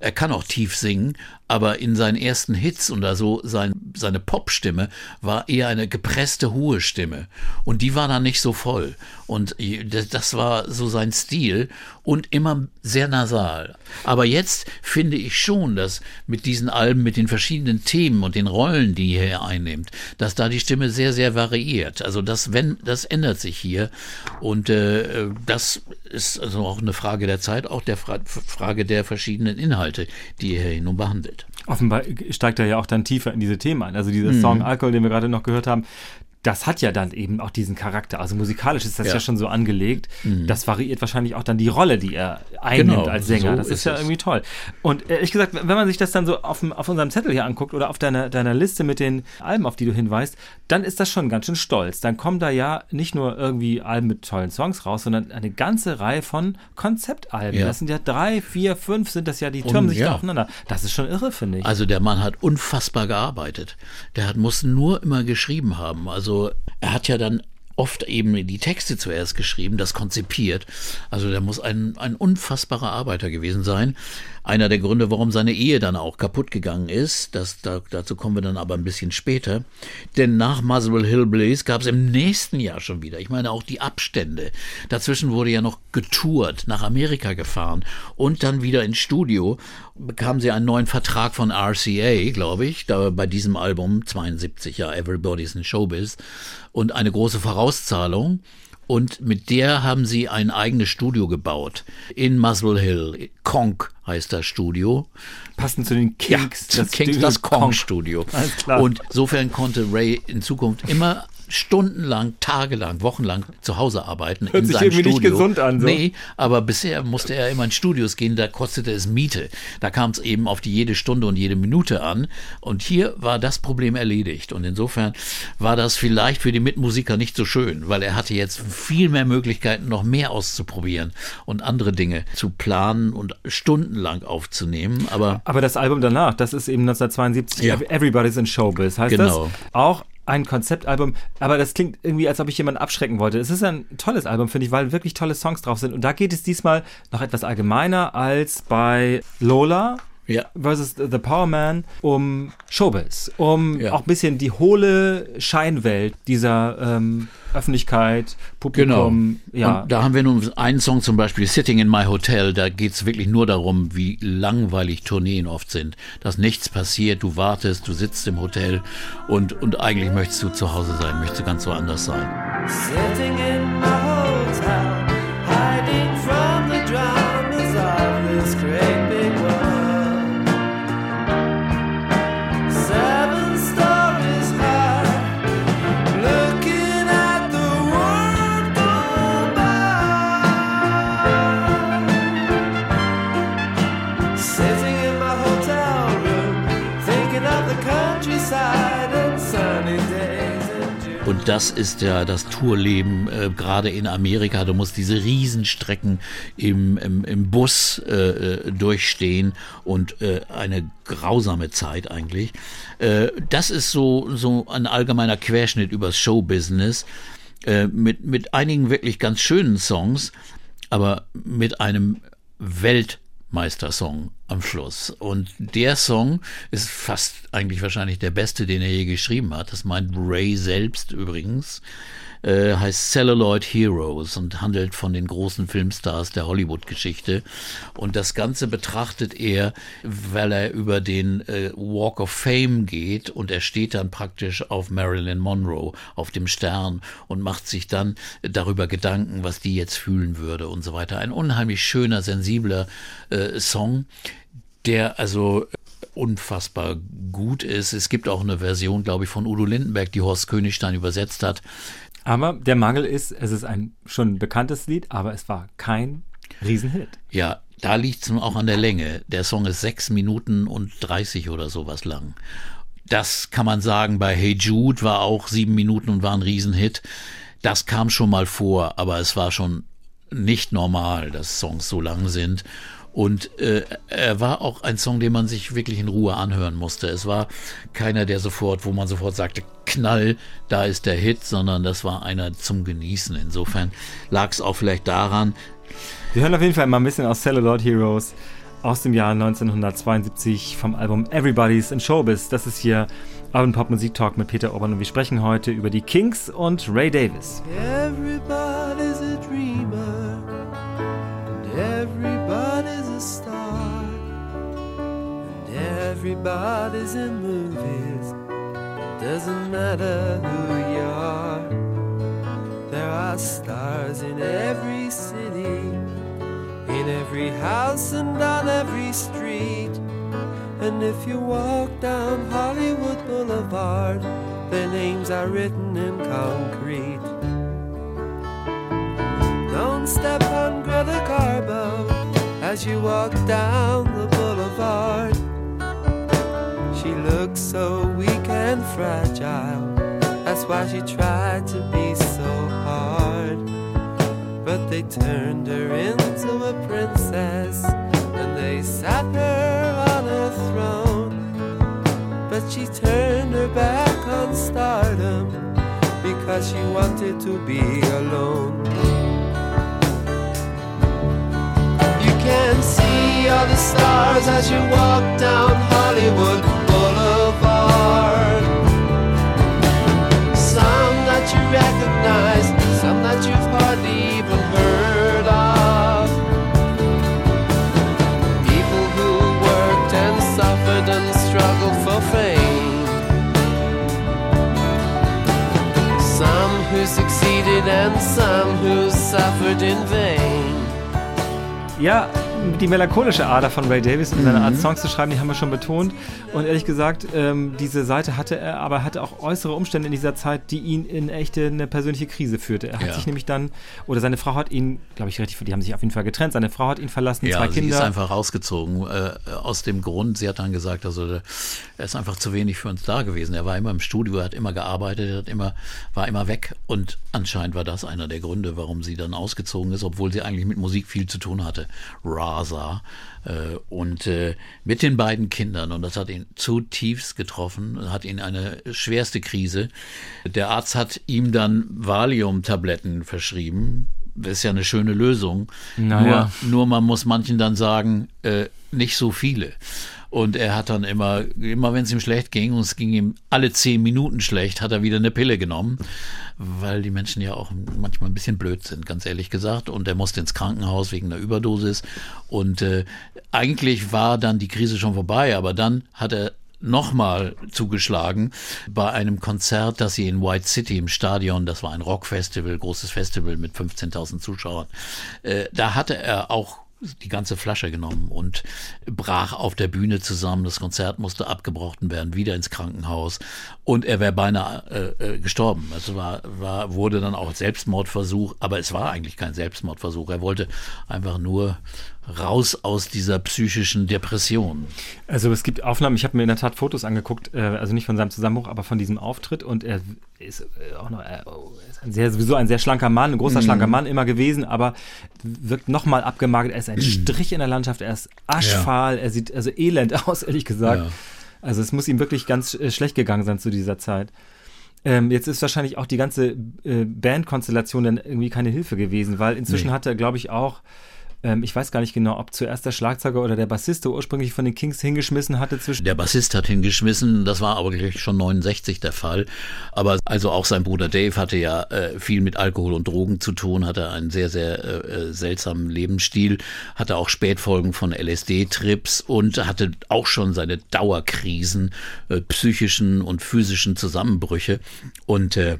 Er kann auch tief singen, aber in seinen ersten Hits oder so, sein, seine Popstimme war eher eine gepresste, hohe Stimme. Und die war dann nicht so voll. Und das war so sein Stil und immer sehr nasal. Aber jetzt finde ich schon, dass mit diesen Alben, mit den verschiedenen Themen und den Rollen, die er einnimmt, dass da die Stimme sehr, sehr variiert. Also das, wenn, das ändert sich hier. Und äh, das ist also auch eine Frage der Zeit, auch der Fra Frage der verschiedenen Inhalte, die er hier nun behandelt.
Offenbar steigt er ja auch dann tiefer in diese Themen ein. Also dieser Song Alkohol, den wir gerade noch gehört haben, das hat ja dann eben auch diesen Charakter. Also musikalisch ist das ja,
Ja.
schon so angelegt. Das variiert wahrscheinlich auch dann die Rolle, die er einnimmt
Genau,
als Sänger.
so
das ist,
ist
ja irgendwie toll. Und ehrlich gesagt, wenn man sich das dann so auf, dem, auf unserem Zettel hier anguckt oder auf deiner, deiner Liste mit den Alben, auf die du hinweist, dann ist das schon ganz schön stolz. Dann kommen da ja nicht nur irgendwie Alben mit tollen Songs raus, sondern eine ganze Reihe von Konzeptalben.
Ja.
Das sind ja drei, vier, fünf sind das ja, die türmen sich da
ja.
aufeinander. Das ist schon irre, finde ich.
Also der Mann hat unfassbar gearbeitet. Der hat, muss nur immer geschrieben haben. Also er hat ja dann oft eben die Texte zuerst geschrieben, das konzipiert. Also der muss ein, ein unfassbarer Arbeiter gewesen sein. Einer der Gründe, warum seine Ehe dann auch kaputt gegangen ist, das, da, dazu kommen wir dann aber ein bisschen später. Denn nach Muswell Hillbillies gab es im nächsten Jahr schon wieder, ich meine auch die Abstände. Dazwischen wurde ja noch getourt, nach Amerika gefahren und dann wieder ins Studio. Bekamen sie einen neuen Vertrag von RCA, glaube ich, da bei diesem Album, 72 ja, Everybody's in Showbiz, und eine große Vorauszahlung. Und mit der haben sie ein eigenes Studio gebaut in Muswell Hill. Conk heißt das Studio.
Passend zu den Kinks.
Ja, das, Kinks, das Kong-Studio.
Klar.
Und insofern konnte Ray in Zukunft immer stundenlang, tagelang, wochenlang zu Hause arbeiten
Hört
in
sich
seinem
irgendwie nicht
Studio.
gesund an, so.
Nee, aber bisher musste er immer in Studios gehen, da kostete es Miete. Da kam es eben auf die jede Stunde und jede Minute an. Und hier war das Problem erledigt. Und insofern war das vielleicht für die Mitmusiker nicht so schön, weil er hatte jetzt viel mehr Möglichkeiten, noch mehr auszuprobieren und andere Dinge zu planen und stundenlang aufzunehmen. Aber
Aber das Album danach, das ist eben 1972,
Ja.
Everybody's in Showbiz, heißt
Genau.
das? Auch ein Konzeptalbum, aber das klingt irgendwie, als ob ich jemanden abschrecken wollte. Es ist ein tolles Album, finde ich, weil wirklich tolle Songs drauf sind. Und da geht es diesmal noch etwas allgemeiner als bei Lola.
Ja.
Versus The Power Man um Showbiz, um
Ja.
auch ein bisschen die hohle Scheinwelt dieser ähm, Öffentlichkeit, Publikum. Ja,
Genau. Und da haben wir nun einen Song zum Beispiel, Sitting in My Hotel, da geht es wirklich nur darum, wie langweilig Tourneen oft sind. Dass nichts passiert, du wartest, du sitzt im Hotel und, und eigentlich möchtest du zu Hause sein, möchtest du ganz woanders sein.
Sitting in my hotel,
Das ist ja das Tourleben, äh, gerade in Amerika. Du musst diese Riesenstrecken im, im, im Bus äh, äh, durchstehen und äh, eine grausame Zeit eigentlich. Äh, das ist so, so ein allgemeiner Querschnitt übers Showbusiness äh, mit, mit einigen wirklich ganz schönen Songs, aber mit einem Weltmeistersong am Schluss. Und der Song ist fast eigentlich wahrscheinlich der beste, den er je geschrieben hat. Das meint Ray selbst übrigens. Äh, heißt Celluloid Heroes und handelt von den großen Filmstars der Hollywood-Geschichte. Und das Ganze betrachtet er, weil er über den äh, Walk of Fame geht und er steht dann praktisch auf Marilyn Monroe, auf dem Stern und macht sich dann darüber Gedanken, was die jetzt fühlen würde und so weiter. Ein unheimlich schöner, sensibler äh, Song, der also unfassbar gut ist. Es gibt auch eine Version, glaube ich, von Udo Lindenberg, die Horst Königstein übersetzt hat.
Aber der Mangel ist, es ist ein schon bekanntes Lied, aber es war kein Riesenhit.
Ja, da liegt es auch an der Länge. Der Song ist sechs Minuten und 30 oder sowas lang. Das kann man sagen, bei Hey Jude war auch sieben Minuten und war ein Riesenhit. Das kam schon mal vor, aber es war schon nicht normal, dass Songs so lang sind. Und äh, er war auch ein Song, den man sich wirklich in Ruhe anhören musste. Es war keiner, der sofort, wo man sofort sagte, Knall, da ist der Hit, sondern das war einer zum Genießen. Insofern lag es auch vielleicht daran,
Wir hören auf jeden Fall mal ein bisschen aus Celluloid Heroes aus dem Jahr 1972 vom Album Everybody's in Showbiz. Das ist hier Urban Pop Musik Talk mit Peter Orban und wir sprechen heute über die Kings und Ray Davis.
Everybody's a dreamer, everybody's a star, and everybody's in movies. Doesn't matter who you are, there are stars in every city, in every house and on every street. And if you walk down Hollywood Boulevard, their names are written in concrete. Don't step on Greta Garbo as you walk down the boulevard. She looks so weak and fragile. That's why she tried to be so hard. But they turned her into a princess and they sat her on a throne. But she turned her back on stardom because she wanted to be alone. Can see all the stars as you walk down Hollywood Boulevard. Some that you recognize, some that you've hardly even heard of. People who worked and suffered and struggled for fame. Some who succeeded and some who suffered in vain.
Ja, die melancholische Ader von Ray Davis und seine Art
Mhm.
Songs zu schreiben, die haben wir schon betont. Und ehrlich gesagt, ähm, diese Seite hatte er, aber er hatte auch äußere Umstände in dieser Zeit, die ihn in echte eine persönliche Krise führte. Er hat
Ja.
sich nämlich dann, oder seine Frau hat ihn, glaube ich, richtig, die haben sich auf jeden Fall getrennt. Seine Frau hat ihn verlassen,
Ja,
zwei
sie
Kinder.
ist einfach rausgezogen. Äh, aus dem Grund, sie hat dann gesagt, also er ist einfach zu wenig für uns da gewesen. Er war immer im Studio, er hat immer gearbeitet, er hat immer, war immer weg. Und anscheinend war das einer der Gründe, warum sie dann ausgezogen ist, obwohl sie eigentlich mit Musik viel zu tun hatte. Rasa. Äh, und äh, mit den beiden Kindern. Und das hat ihn zutiefst getroffen, hat ihn eine schwerste Krise. Der Arzt hat ihm dann Valium-Tabletten verschrieben. Das ist ja eine schöne Lösung.
Naja.
Nur, nur man muss manchen dann sagen, äh, nicht so viele. Und er hat dann immer, immer wenn es ihm schlecht ging, und es ging ihm alle zehn Minuten schlecht, hat er wieder eine Pille genommen, weil die Menschen ja auch manchmal ein bisschen blöd sind, ganz ehrlich gesagt. Und er musste ins Krankenhaus wegen einer Überdosis. Und äh, eigentlich war dann die Krise schon vorbei, aber dann hat er nochmal zugeschlagen bei einem Konzert, das sie in White City im Stadion, das war ein Rockfestival, großes Festival mit 15.000 Zuschauern, äh, da hatte er auch die ganze Flasche genommen und brach auf der Bühne zusammen. Das Konzert musste abgebrochen werden, wieder ins Krankenhaus und er wäre beinahe äh, äh, gestorben. Es war, war, wurde dann auch Selbstmordversuch, aber es war eigentlich kein Selbstmordversuch. Er wollte einfach nur raus aus dieser psychischen Depression.
Also es gibt Aufnahmen, ich habe mir in der Tat Fotos angeguckt, äh, also nicht von seinem Zusammenbruch, aber von diesem Auftritt und er ist äh, auch noch äh, ist ein sehr, sowieso ein sehr schlanker Mann, ein großer schlanker Mann immer gewesen, aber wirkt nochmal abgemagert. Er ist ein [CLEARS THROAT] Strich in der Landschaft, er ist aschfahl, er sieht also elend [LAUGHS] aus, ehrlich gesagt.
Ja.
Also es muss ihm wirklich ganz schlecht gegangen sein zu dieser Zeit. Ähm, jetzt ist wahrscheinlich auch die ganze äh, Bandkonstellation dann irgendwie keine Hilfe gewesen, weil inzwischen
Nee.
hat er, glaube ich, auch, ähm, ich weiß gar nicht genau, ob zuerst der Schlagzeuger oder der Bassist der ursprünglich von den Kings hingeschmissen hatte zwischen.
Der Bassist hat hingeschmissen, das war aber schon 69 der Fall. Aber also auch sein Bruder Dave hatte ja äh, viel mit Alkohol und Drogen zu tun, hatte einen sehr, sehr äh, äh, seltsamen Lebensstil, hatte auch Spätfolgen von LSD-Trips und hatte auch schon seine Dauerkrisen, äh, psychischen und physischen Zusammenbrüche. Und äh,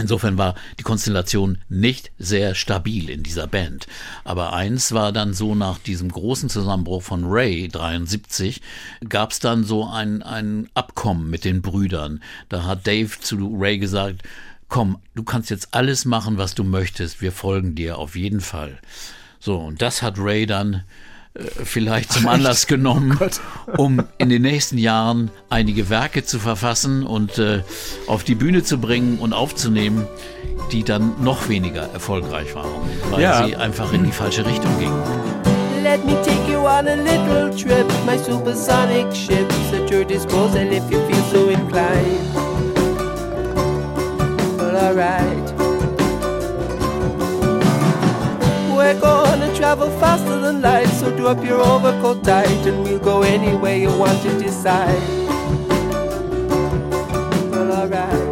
Insofern war die Konstellation nicht sehr stabil in dieser Band. Aber eins war dann so nach diesem großen Zusammenbruch von Ray 73 gab es dann so ein, ein Abkommen mit den Brüdern. Da hat Dave zu Ray gesagt, komm, du kannst jetzt alles machen, was du möchtest, wir folgen dir auf jeden Fall. So, und das hat Ray dann vielleicht zum Anlass [LAUGHS] genommen, um in den nächsten Jahren einige Werke zu verfassen und äh, auf die Bühne zu bringen und aufzunehmen, die dann noch weniger erfolgreich waren, weil
Ja.
sie einfach in die falsche Richtung gingen.
Let me take you on a little trip. My supersonic ship's at your disposal if you feel so inclined. Well, alright. We're gonna travel faster than light, so do up your overcoat tight, and we'll go anywhere you want to decide. Well, alright.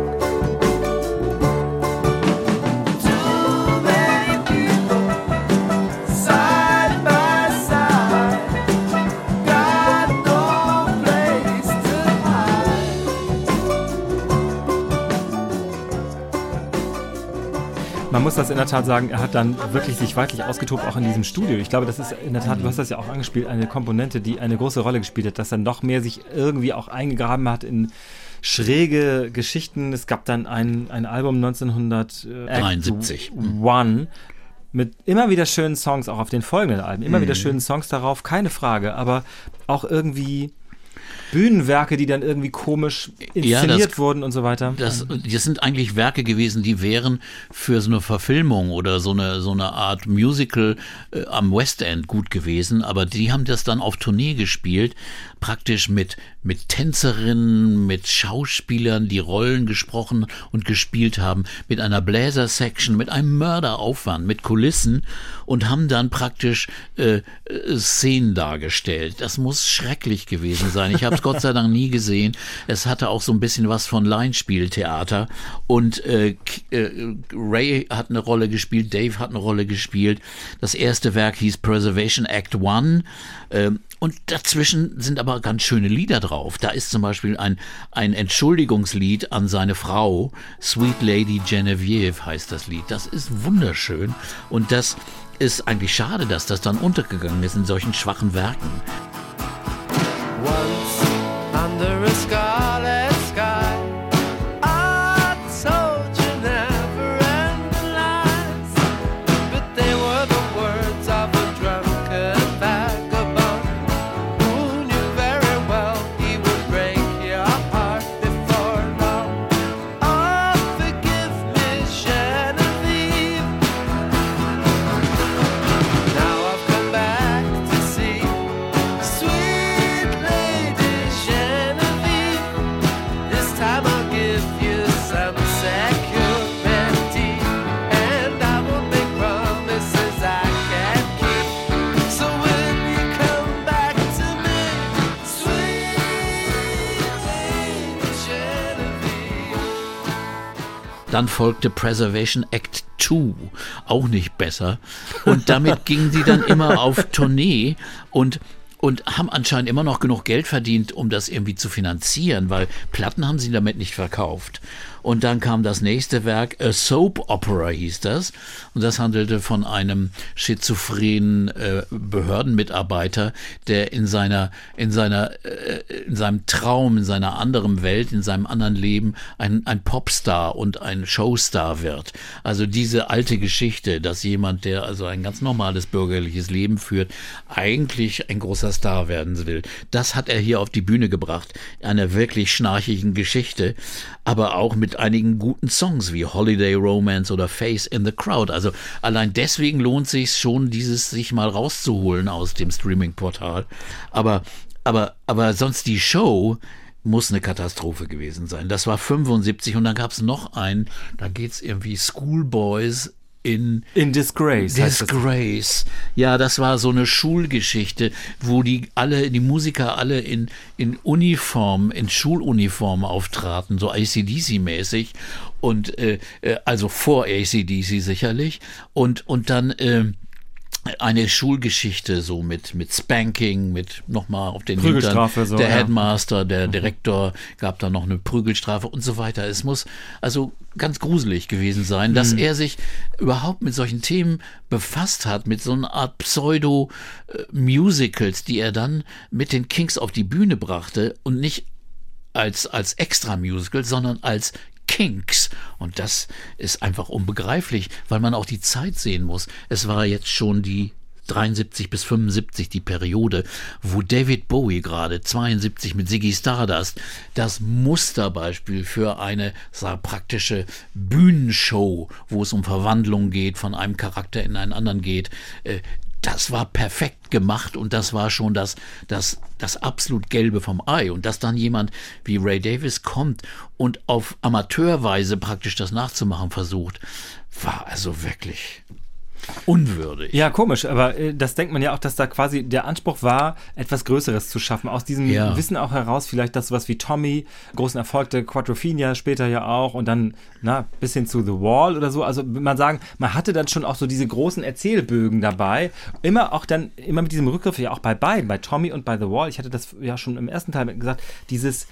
Man muss das in der Tat sagen, er hat dann wirklich sich weitlich ausgetobt, auch in diesem Studio. Ich glaube, das ist in der Tat, du hast das ja auch angespielt, eine Komponente, die eine große Rolle gespielt hat, dass er noch mehr sich irgendwie auch eingegraben hat in schräge Geschichten. Es gab dann ein, ein Album 1973 One mit immer wieder schönen Songs, auch auf den folgenden Alben, immer wieder schönen Songs darauf, keine Frage, aber auch irgendwie Bühnenwerke, die dann irgendwie komisch
Ja,
inszeniert
das-
wurden und so weiter.
Das, das sind eigentlich Werke gewesen, die wären für so eine Verfilmung oder so eine, so eine Art Musical äh, am West End gut gewesen, aber die haben das dann auf Tournee gespielt, praktisch mit, mit Tänzerinnen, mit Schauspielern, die Rollen gesprochen und gespielt haben, mit einer Bläser-Section, mit einem Mörderaufwand, mit Kulissen und haben dann praktisch äh, äh, Szenen dargestellt. Das muss schrecklich gewesen sein. Ich habe es Gott sei Dank nie gesehen. Es hatte auch so ein bisschen was von Laienspieltheater. Und äh, äh, Ray hat eine Rolle gespielt, Dave hat eine Rolle gespielt. Das erste Werk hieß Preservation Act One. Ähm, und dazwischen sind aber ganz schöne Lieder drauf. Da ist zum Beispiel ein, ein Entschuldigungslied an seine Frau. Sweet Lady Genevieve heißt das Lied. Das ist wunderschön. Und das ist eigentlich schade, dass das dann untergegangen ist in solchen schwachen Werken. Dann folgte Preservation Act 2, auch nicht besser. Und damit gingen sie dann immer auf Tournee und und haben anscheinend immer noch genug Geld verdient, um das irgendwie zu finanzieren, weil Platten haben sie damit nicht verkauft. Und dann kam das nächste Werk, A Soap Opera hieß das. Und das handelte von einem schizophrenen äh, Behördenmitarbeiter, der in seiner, in seiner, äh, in seinem Traum, in seiner anderen Welt, in seinem anderen Leben ein, ein Popstar und ein Showstar wird. Also diese alte Geschichte, dass jemand, der also ein ganz normales bürgerliches Leben führt, eigentlich ein großer Star werden will. Das hat er hier auf die Bühne gebracht. Einer wirklich schnarchigen Geschichte, aber auch mit einigen guten Songs wie Holiday Romance oder Face in the Crowd. Also allein deswegen lohnt sich schon, dieses sich mal rauszuholen aus dem Streaming-Portal. Aber, aber, aber sonst die Show muss eine Katastrophe gewesen sein. Das war 75 und dann gab es noch einen, da geht's irgendwie Schoolboys in
In Disgrace. heißt das.
Disgrace. Ja, das war so eine Schulgeschichte, wo die alle, die Musiker alle in, in Uniform, in Schuluniform auftraten, so ACDC-mäßig. Und äh, äh, also vor ACDC sicherlich. Und, und dann äh, eine Schulgeschichte so mit mit Spanking, mit nochmal auf den
Prügelstrafe,
Hintern.
so,
der
ja.
Headmaster, der Direktor gab da noch eine Prügelstrafe und so weiter. Es muss also ganz gruselig gewesen sein, dass
Mhm.
er sich überhaupt mit solchen Themen befasst hat, mit so einer Art Pseudo-Musicals, die er dann mit den Kings auf die Bühne brachte und nicht als, als Extra-Musical, sondern als Kinks. Und das ist einfach unbegreiflich, weil man auch die Zeit sehen muss. Es war jetzt schon die 73 bis 75 die Periode, wo David Bowie gerade 72 mit Ziggy Stardust das Musterbeispiel für eine praktische Bühnenshow, wo es um Verwandlung geht, von einem Charakter in einen anderen geht, äh, das war perfekt gemacht und das war schon das, das, das absolut Gelbe vom Ei. Und dass dann jemand wie Ray Davis kommt und auf Amateurweise praktisch das nachzumachen versucht, war also wirklich unwürdig.
Ja, komisch, aber äh, das denkt man ja auch, dass da quasi der Anspruch war, etwas Größeres zu schaffen. Aus diesem
Ja.
Wissen auch heraus, vielleicht das sowas wie Tommy, großen Erfolg der Quadrophenia später ja auch und dann, na, bis hin zu The Wall oder so. Also man sagen, man hatte dann schon auch so diese großen Erzählbögen dabei. Immer auch dann, immer mit diesem Rückgriff, ja auch bei beiden, bei Tommy und bei The Wall. Ich hatte das ja schon im ersten Teil gesagt, dieses,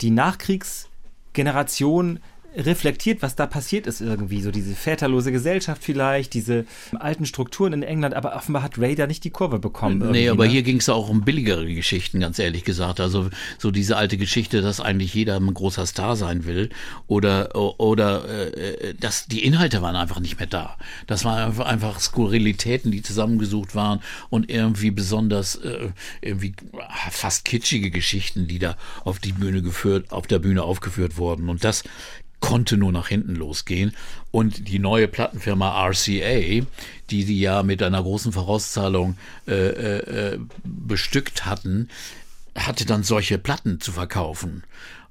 die Nachkriegsgeneration reflektiert, was da passiert ist irgendwie. So diese väterlose Gesellschaft vielleicht, diese alten Strukturen in England, aber offenbar hat Ray da nicht die Kurve bekommen.
Nee, aber
ne?
hier ging es auch um billigere Geschichten, ganz ehrlich gesagt. Also so diese alte Geschichte, dass eigentlich jeder ein großer Star sein will oder oder äh, dass die Inhalte waren einfach nicht mehr da. Das waren einfach, einfach Skurrilitäten, die zusammengesucht waren und irgendwie besonders äh, irgendwie fast kitschige Geschichten, die da auf die Bühne geführt, auf der Bühne aufgeführt wurden. Und das konnte nur nach hinten losgehen. Und die neue Plattenfirma RCA, die die ja mit einer großen Vorauszahlung äh, äh, äh, bestückt hatten, hatte dann solche Platten zu verkaufen.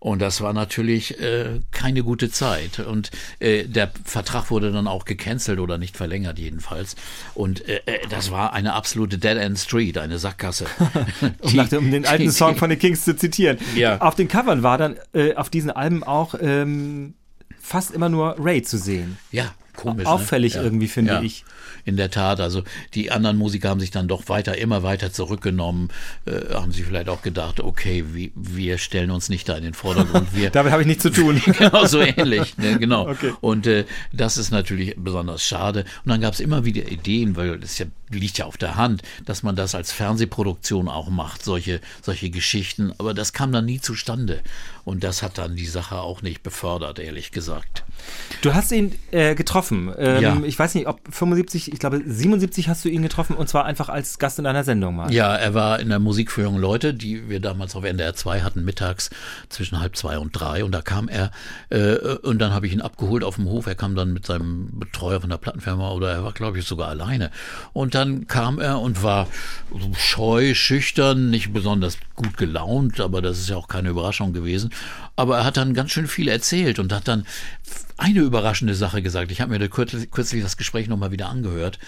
Und das war natürlich äh, keine gute Zeit. Und äh, der Vertrag wurde dann auch gecancelt oder nicht verlängert jedenfalls. Und äh, äh, das war eine absolute Dead End Street, eine Sackgasse. [LAUGHS] [LAUGHS]
um, nach, um den alten Song von den Kings zu zitieren.
Ja.
Auf den Covern war dann äh, auf diesen Alben auch ähm, fast immer nur Ray zu sehen.
Ja, komisch.
Auffällig
ne?
irgendwie, finde ich.
In der Tat, also die anderen Musiker haben sich dann doch weiter, immer weiter zurückgenommen, äh, haben sich vielleicht auch gedacht, okay, wie, wir stellen uns nicht da in den Vordergrund, wir, [LAUGHS]
Damit habe ich nichts zu tun. [LAUGHS]
genau so ähnlich, ne, genau.
Okay.
Und äh, das ist natürlich besonders schade. Und dann gab es immer wieder Ideen, weil das ja, liegt ja auf der Hand, dass man das als Fernsehproduktion auch macht, solche, solche Geschichten. Aber das kam dann nie zustande. Und das hat dann die Sache auch nicht befördert, ehrlich gesagt.
Du hast ihn äh, getroffen. Ähm,
Ja.
Ich weiß nicht, ob 75, ich glaube 77 hast du ihn getroffen und zwar einfach als Gast in einer Sendung mal.
Ja, er war in der Musik für junge Leute, die wir damals auf NDR 2 hatten, mittags zwischen halb zwei und drei. Und da kam er, äh, und dann habe ich ihn abgeholt auf dem Hof. Er kam dann mit seinem Betreuer von der Plattenfirma oder er war, glaube ich, sogar alleine. Und dann kam er und war scheu, schüchtern, nicht besonders gut gelaunt, aber das ist ja auch keine Überraschung gewesen. Aber er hat dann ganz schön viel erzählt und hat dann eine überraschende Sache gesagt. Ich habe mir da kürzlich, kürzlich das Gespräch nochmal wieder angehört.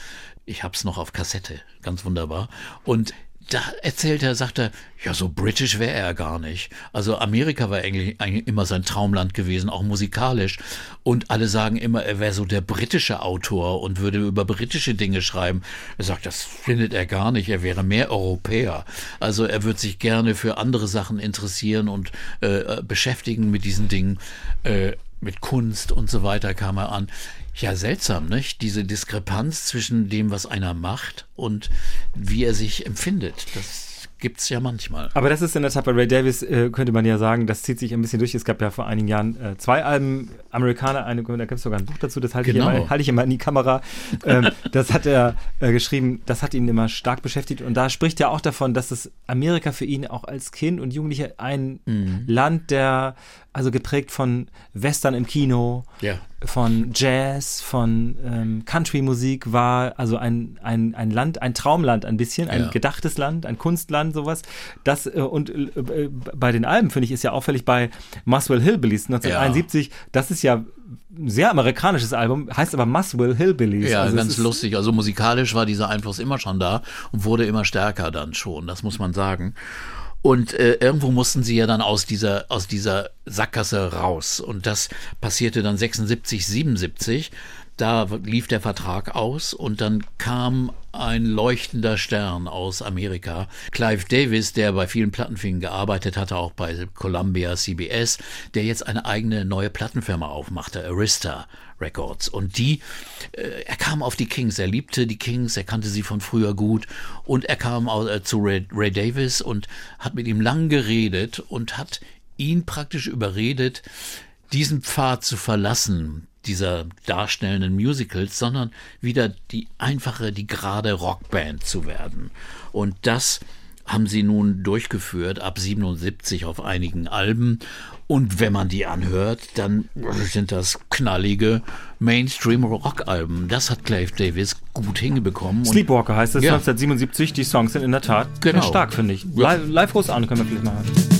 Ich habe es noch auf Kassette, ganz wunderbar. Und da erzählt er, sagt er, ja, so britisch wäre er gar nicht. Also Amerika war eigentlich, immer sein Traumland gewesen, auch musikalisch. Und alle sagen immer, er wäre so der britische Autor und würde über britische Dinge schreiben. Er sagt, das findet er gar nicht. Er wäre mehr Europäer. Also er wird sich gerne für andere Sachen interessieren und äh, beschäftigen mit diesen Dingen. Äh, mit Kunst und so weiter kam er an. Ja, seltsam, nicht? Diese Diskrepanz zwischen dem, was einer macht und wie er sich empfindet. Das gibt's ja manchmal.
Aber das ist in der Tat bei Ray Davis, äh, könnte man ja sagen, das zieht sich ein bisschen durch. Es gab ja vor einigen Jahren äh, zwei Alben, Amerikaner, eine, da gibt es sogar ein Buch dazu, das halte,
Genau.
ich, immer, halte ich immer in die Kamera. ähm, [LAUGHS] das hat er äh, geschrieben, das hat ihn immer stark beschäftigt. Und da spricht er auch davon, dass es Amerika für ihn auch als Kind und Jugendlicher ein
Mhm.
Land der, also geprägt von Western im Kino,
Ja.
von Jazz, von ähm, Country-Musik war, also ein, ein, ein Land, ein Traumland ein bisschen, ein
Ja.
gedachtes Land, ein Kunstland, sowas. Das, äh, und äh, bei den Alben, finde ich, ist ja auffällig bei Muswell Hillbillies 1971, das ist ja ein sehr amerikanisches Album, heißt aber Muswell Hillbillies.
Ja,
Also
ganz lustig. Also musikalisch war dieser Einfluss immer schon da und wurde immer stärker dann schon, das muss man sagen. Und äh, irgendwo mussten sie ja dann aus dieser, aus dieser Sackgasse raus. Und das passierte dann 76, 77. Da lief der Vertrag aus und dann kam ein leuchtender Stern aus Amerika. Clive Davis, der bei vielen Plattenfirmen gearbeitet hatte, auch bei Columbia, CBS, der jetzt eine eigene neue Plattenfirma aufmachte, Arista Records. Und die, äh, er kam auf die Kings, er liebte die Kings, er kannte sie von früher gut und er kam äh, zu Ray, Ray Davis und hat mit ihm lang geredet und hat ihn praktisch überredet, diesen Pfad zu verlassen, dieser darstellenden Musicals, sondern wieder die einfache, die gerade Rockband zu werden. Und das haben sie nun durchgeführt ab 77 auf einigen Alben. Und wenn man die anhört, dann sind das knallige Mainstream-Rock-Alben. Das hat Clive Davis gut hingebekommen. Und
Sleepwalker heißt es,
Ja.
1977. Die Songs sind in der Tat
Genau.
stark, finde ich.
Ja.
Live, live groß an, können wir vielleicht mal hören.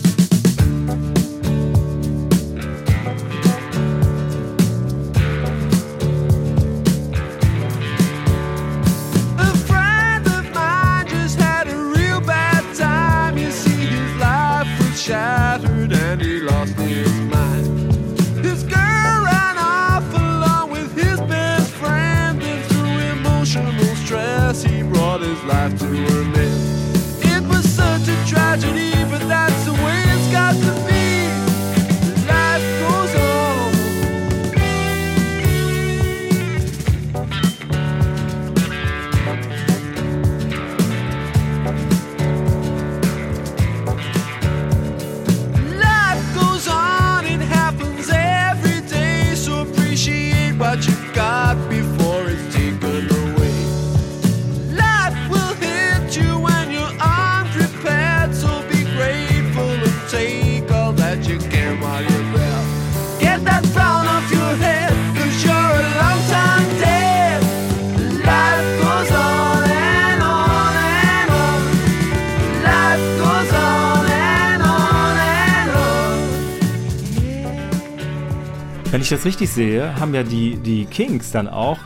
Ich das richtig sehe, haben ja die, die Kings dann auch,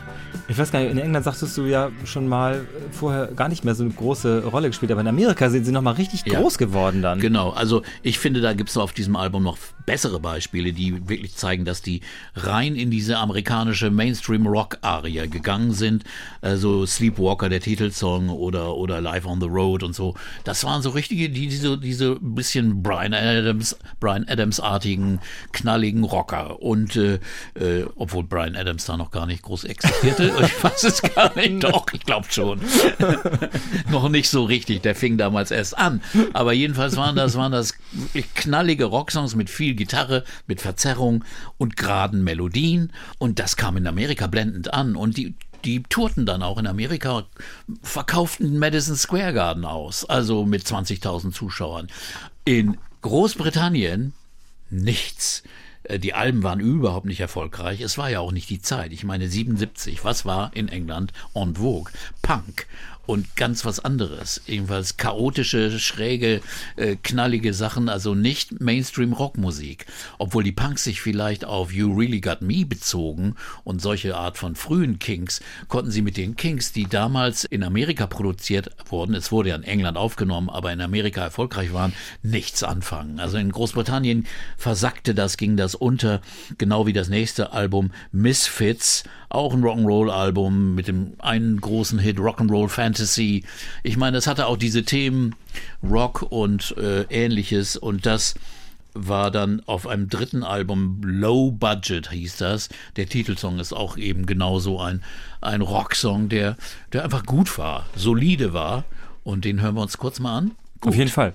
ich weiß gar nicht, in England sagtest du ja schon mal äh, vorher gar nicht mehr so eine große Rolle gespielt, aber in Amerika sind sie nochmal richtig
Ja.
groß geworden dann.
Genau, also ich finde, da gibt es auf diesem Album noch bessere Beispiele, die wirklich zeigen, dass die rein in diese amerikanische Mainstream-Rock-Arie gegangen sind. Also Sleepwalker, der Titelsong oder, oder Live on the Road und so. Das waren so richtige, die diese, diese bisschen Brian Adams, Brian Adams-artigen, knalligen Rocker. Und äh, äh, obwohl Brian Adams da noch gar nicht groß existierte, [LAUGHS] [LAUGHS] ich weiß es gar nicht, doch, ich glaube schon. [LAUGHS] noch nicht so richtig. Der fing damals erst an. Aber jedenfalls waren das, waren das knallige Rocksongs mit viel Gitarre, mit Verzerrung und geraden Melodien. Und das kam in Amerika blendend an. Und die, die tourten dann auch in Amerika, verkauften Madison Square Garden aus. Also mit 20.000 Zuschauern. In Großbritannien nichts. Äh, Die Alben waren überhaupt nicht erfolgreich. Es war ja auch nicht die Zeit. Ich meine, 77, was war in England en vogue? Punk und ganz was anderes. Ebenfalls chaotische, schräge, äh, knallige Sachen, also nicht Mainstream-Rockmusik. Obwohl die Punks sich vielleicht auf You Really Got Me bezogen und solche Art von frühen Kings, konnten sie mit den Kings, die damals in Amerika produziert wurden, es wurde ja in England aufgenommen, aber in Amerika erfolgreich waren, nichts anfangen. Also in Großbritannien versackte das, ging das unter, genau wie das nächste Album Misfits, auch ein Rock'n'Roll-Album mit dem einen großen Hit Rock'n'Roll Fantasy. Ich meine, es hatte auch diese Themen Rock und äh, ähnliches und das war dann auf einem dritten Album Low Budget hieß das. Der Titelsong ist auch eben genauso ein, ein Rocksong, der, der einfach gut war, solide war. Und den hören wir uns kurz mal an.
Auf jeden Fall.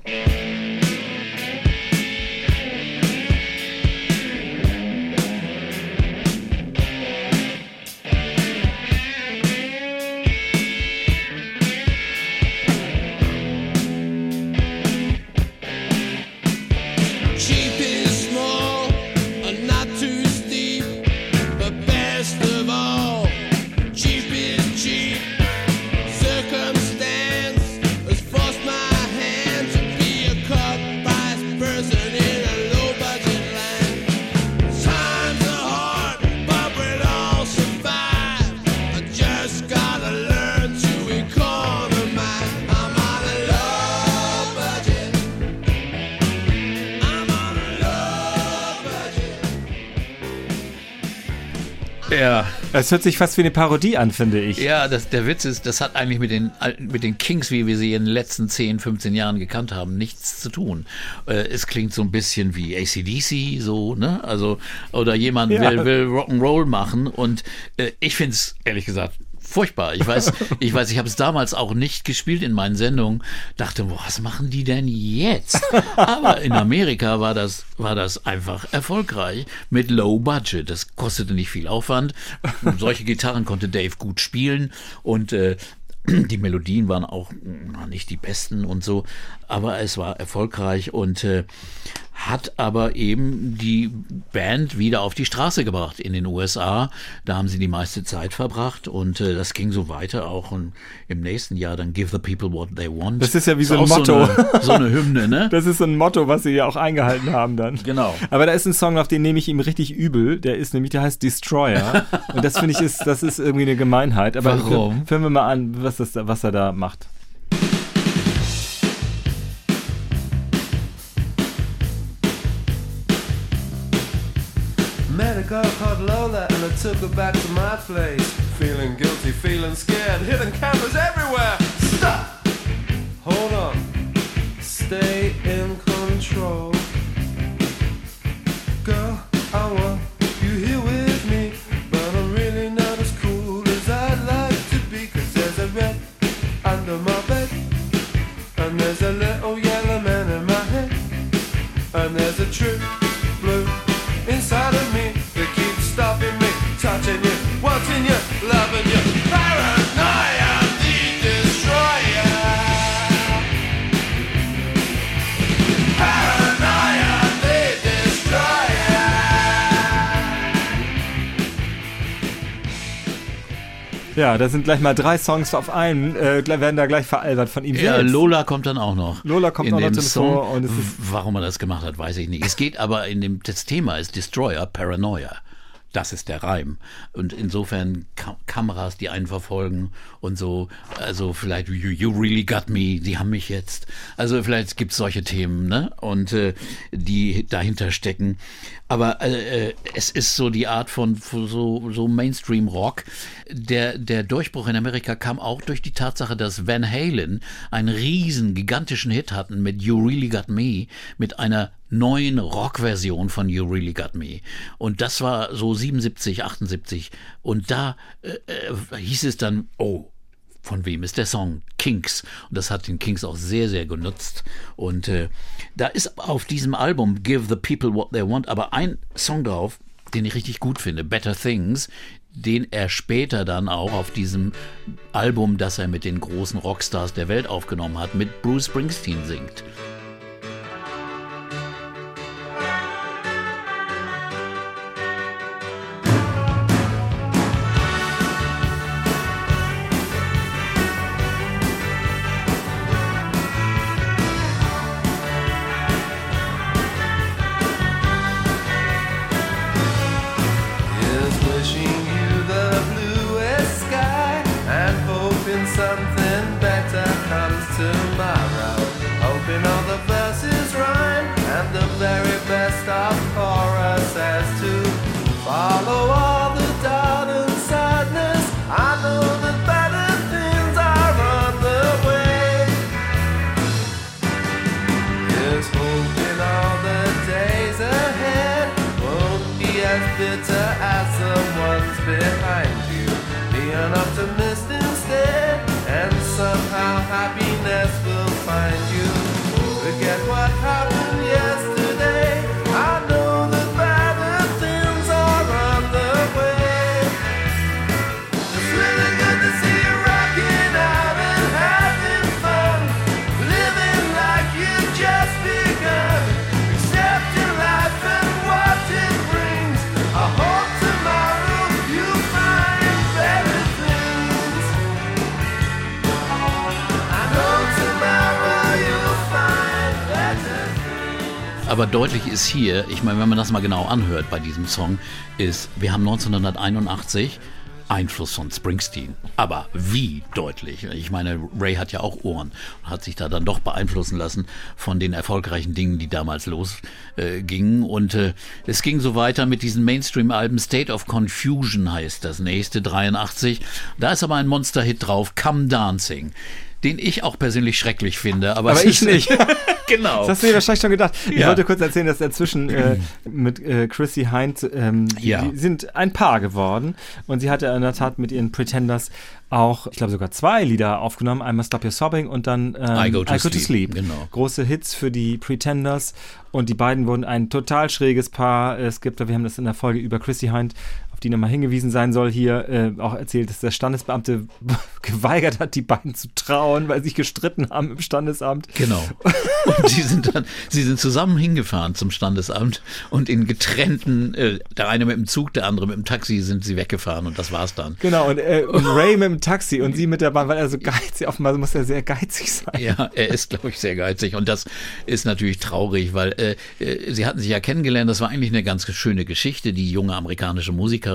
Ja,
Es hört sich fast wie eine Parodie an, finde ich.
Ja, das, der Witz ist, das hat eigentlich mit den, mit den Kings, wie wir sie in den letzten 10, 15 Jahren gekannt haben, nichts zu tun. Äh, es klingt so ein bisschen wie ACDC, so, ne? Also, oder jemand
Ja.
will, will Rock'n'Roll machen und äh, ich finde es, ehrlich gesagt, furchtbar. Ich weiß, ich weiß, ich habe es damals auch nicht gespielt in meinen Sendungen. Dachte, was machen die denn jetzt? Aber in Amerika war das, war das einfach erfolgreich mit Low Budget. Das kostete nicht viel Aufwand. Und solche Gitarren konnte Dave gut spielen und äh, die Melodien waren auch nicht die besten und so, aber es war erfolgreich und äh, hat aber eben die Band wieder auf die Straße gebracht in den USA. Da haben sie die meiste Zeit verbracht und äh, das ging so weiter auch und im nächsten Jahr dann Give the People What They Want.
Das ist ja wie so ein Motto.
So eine, so eine Hymne, ne? [LAUGHS]
Das ist so ein Motto, was sie ja auch eingehalten haben dann.
Genau.
Aber da ist ein Song, auf den nehme ich ihm richtig übel. Der ist nämlich, der heißt Destroyer. Und das finde ich ist, das ist irgendwie eine Gemeinheit. Aber
Warum?
Hören wir mal an, was, das, da- was er da macht.
Girl called Lola and I took her back to my place. Feeling guilty, feeling scared, hidden cameras everywhere. Stop! Hold on. Stay in control. Girl, I want
Ja, da sind gleich mal drei Songs auf einen, äh, werden da gleich veralbert von ihm
Ja,
selbst.
Lola kommt dann auch noch.
Lola kommt
in
auch noch drin
Song.
vor und es ist-
Warum er das gemacht hat, weiß ich nicht. Es geht aber in dem, das Thema ist Destroyer, Paranoia. Das ist der Reim. Und insofern Ka Kameras, die einen verfolgen und so, also vielleicht you, you really got me, die haben mich jetzt. Also vielleicht gibt es solche Themen, ne? Und äh, die dahinter stecken. Aber äh, äh, es ist so die Art von, von so, so Mainstream-Rock. Der, der Durchbruch in Amerika kam auch durch die Tatsache, dass Van Halen einen riesen, gigantischen Hit hatten mit You Really Got Me, mit einer neuen Rockversion von You Really Got Me. Und das war so 77, 78. Und da äh, äh, hieß es dann, oh, von wem ist der Song? Kinks. Und das hat den Kinks auch sehr, sehr genutzt. Und äh, da ist auf diesem Album Give the People What They Want aber ein Song drauf, den ich richtig gut finde, Better Things, den er später dann auch auf diesem Album, das er mit den großen Rockstars der Welt aufgenommen hat, mit Bruce Springsteen singt. Hier, ich meine, wenn man das mal genau anhört bei diesem Song, ist, wir haben 1981 Einfluss von Springsteen. Aber wie deutlich? Ich meine, Ray hat ja auch Ohren und hat sich da dann doch beeinflussen lassen von den erfolgreichen Dingen, die damals losgingen. Äh, und äh, es ging so weiter mit diesen Mainstream-Alben. State of Confusion heißt das nächste, 83. Da ist aber ein Monster-Hit drauf, Come Dancing. Den ich auch persönlich schrecklich finde. Aber,
Aber
es
ich
ist,
nicht. [LAUGHS]
Genau.
Das hast du dir wahrscheinlich schon gedacht. Ich
Ja.
wollte kurz erzählen, dass er zwischen äh, [CLEARS THROAT] mit äh, Chrissy Hind, ähm, die-
Ja.
die sind ein Paar geworden und sie hatte in der Tat mit ihren Pretenders auch, ich glaube sogar zwei Lieder aufgenommen. Einmal Stop Your Sobbing und dann ähm,
I Go to Sleep, genau.
Große Hits für die Pretenders und die beiden wurden ein total schräges Paar. Es gibt, wir haben das in der Folge über Chrissy Hind auf die nochmal hingewiesen sein soll, hier äh, auch erzählt, dass der Standesbeamte [LAUGHS] geweigert hat, die beiden zu trauen, weil sie sich gestritten haben im Standesamt.
Genau. [LAUGHS] Und sie sind dann, sie sind zusammen hingefahren zum Standesamt und in getrennten, äh, der eine mit dem Zug, der andere mit dem Taxi sind sie weggefahren und das war's dann.
Genau, und, äh, und Ray mit dem Taxi und sie mit der Bahn, weil er so geizig, offenbar muss er sehr geizig sein.
Ja, er ist, glaube ich, sehr geizig und das ist natürlich traurig, weil äh, äh, sie hatten sich ja kennengelernt. Das war eigentlich eine ganz schöne Geschichte, die junge amerikanische Musikerin.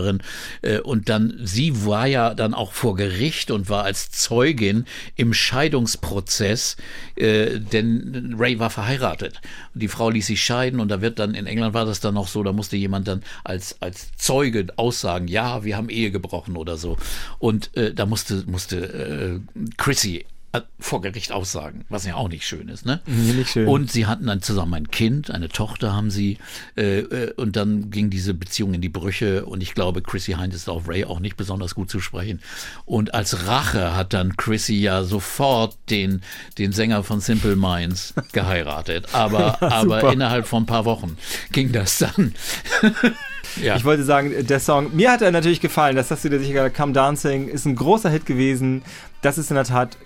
Äh, und dann, sie war ja dann auch vor Gericht und war als Zeugin im Scheidungsprozess, äh, denn Ray war verheiratet. Die Frau ließ sich scheiden und da wird dann, in England war das dann noch so, da musste jemand dann als, als Zeuge aussagen, ja, wir haben Ehe gebrochen oder so. Und äh, da musste, musste äh, Chrissy vor Gericht aussagen, was ja auch nicht schön ist, ne?
Nee, nicht schön.
Und sie hatten dann zusammen ein Kind, eine Tochter haben sie, äh, äh, und dann ging diese Beziehung in die Brüche und ich glaube, Chrissy Hind ist auf Ray auch nicht besonders gut zu sprechen. Und als Rache hat dann Chrissy ja sofort den, den Sänger von Simple Minds [LAUGHS] geheiratet, aber, aber innerhalb von ein paar Wochen ging das dann. [LAUGHS] ja.
Ich wollte sagen, der Song, mir hat er natürlich gefallen, das hast du dir sicher gesagt, Come Dancing ist ein großer Hit gewesen. Das ist in der Tat,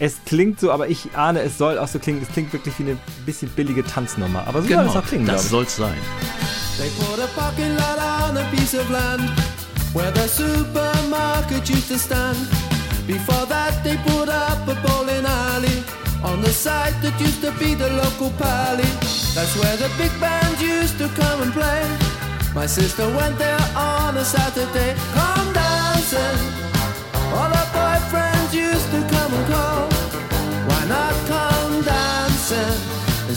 es klingt so, aber ich ahne, es soll auch so klingen, es klingt wirklich wie eine bisschen billige Tanznummer. Aber so soll es
genau,
auch klingen,
das
ich.
soll's sein.
They put a parking lot on a piece of land where the supermarket used to stand. Before that, they put up a bowling alley on the site that used to be the local pally. That's where the big bands used to come and play. My sister went there on a Saturday. Come dancing. All her boyfriends used to come and call.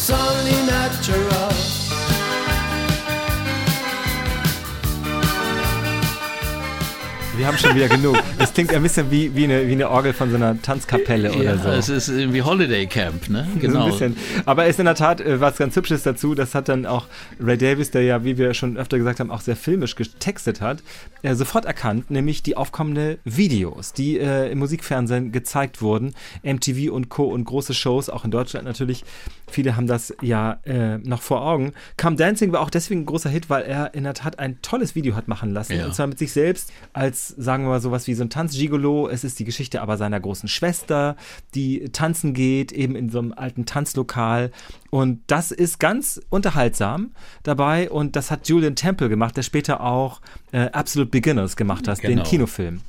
insanely natural.
Wir haben schon wieder genug. Es klingt ein bisschen wie, wie, eine, wie eine Orgel von so einer Tanzkapelle oder
Ja,
so.
es ist irgendwie Holiday Camp, ne?
So
Genau.
ein bisschen. Aber es ist in der Tat äh, was ganz Hübsches dazu. Das hat dann auch Ray Davis, der ja, wie wir schon öfter gesagt haben, auch sehr filmisch getextet hat, äh, sofort erkannt, nämlich die aufkommende Videos, die äh, im Musikfernsehen gezeigt wurden. MTV und Co. und große Shows, auch in Deutschland natürlich. Viele haben das ja äh, noch vor Augen. Come Dancing war auch deswegen ein großer Hit, weil er in der Tat ein tolles Video hat machen lassen.
Ja.
Und zwar mit sich selbst als, sagen wir mal, sowas wie so ein Tanzgigolo. Es ist die Geschichte aber seiner großen Schwester, die tanzen geht, eben in so einem alten Tanzlokal. Und das ist ganz unterhaltsam dabei. Und das hat Julian Temple gemacht, der später auch äh, Absolute Beginners gemacht hat, den
Genau.
Kinofilm.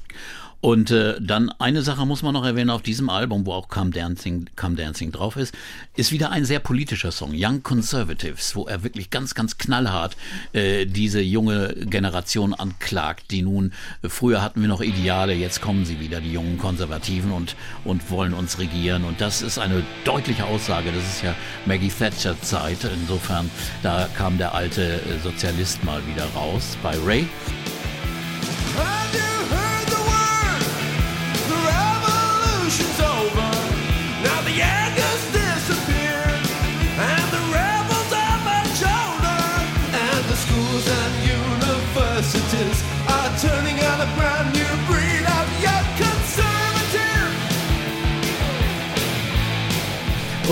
Und äh, dann eine Sache muss man noch erwähnen auf diesem Album, wo auch Come Dancing, Come Dancing drauf ist, ist wieder ein sehr politischer Song, Young Conservatives, wo er wirklich ganz, ganz knallhart äh, diese junge Generation anklagt, die nun, äh, früher hatten wir noch Ideale, jetzt kommen sie wieder, die jungen Konservativen und, und wollen uns regieren. Und das ist eine deutliche Aussage, das ist ja Maggie Thatcher Zeit, insofern, da kam der alte äh, Sozialist mal wieder raus bei Ray.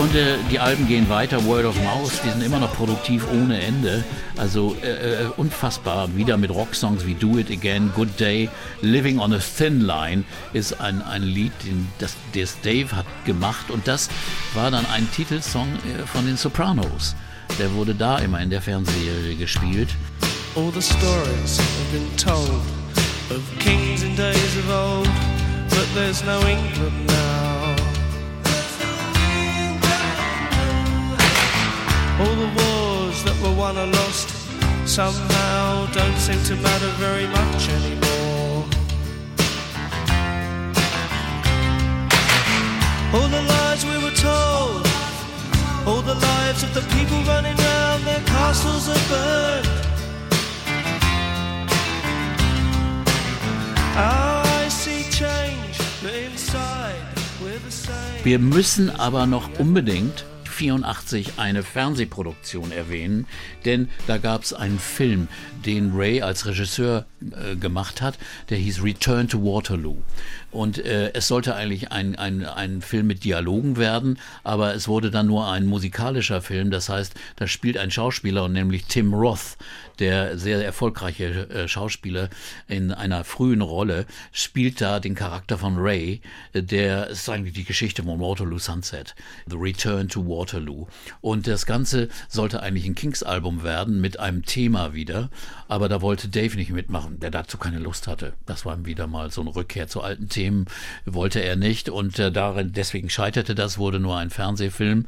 Und äh, die Alben gehen weiter, Word of Mouth, die sind immer noch produktiv ohne Ende. Also äh, äh, unfassbar. Wieder mit Rocksongs wie Do It Again, Good Day, Living on a Thin Line ist ein, ein Lied, den, das, das Dave hat gemacht. Und das war dann ein Titelsong äh, von den Sopranos. Der wurde da immer in der Fernsehserie gespielt.
All the stories have been told of kings in days of old, but there's no England now. All the wars that were won or lost somehow don't seem to matter very much anymore. All the lies we were told, all the lives of the people running round, their castles are burned. I see change, but inside we're the same.
Wir müssen aber noch unbedingt 1984 eine Fernsehproduktion erwähnen, denn da gab es einen Film, den Ray als Regisseur äh, gemacht hat, der hieß Return to Waterloo. Und äh, es sollte eigentlich ein, ein, ein Film mit Dialogen werden, aber es wurde dann nur ein musikalischer Film. Das heißt, da spielt ein Schauspieler, nämlich Tim Roth, der sehr erfolgreiche äh, Schauspieler in einer frühen Rolle, spielt da den Charakter von Ray, äh, der ist eigentlich die Geschichte von Waterloo Sunset, The Return to Waterloo. Und das Ganze sollte eigentlich ein Kings-Album werden mit einem Thema wieder, aber da wollte Dave nicht mitmachen, der dazu keine Lust hatte. Das war wieder mal so eine Rückkehr zu alten Themen, wollte er nicht und äh, darin, deswegen scheiterte das, wurde nur ein Fernsehfilm.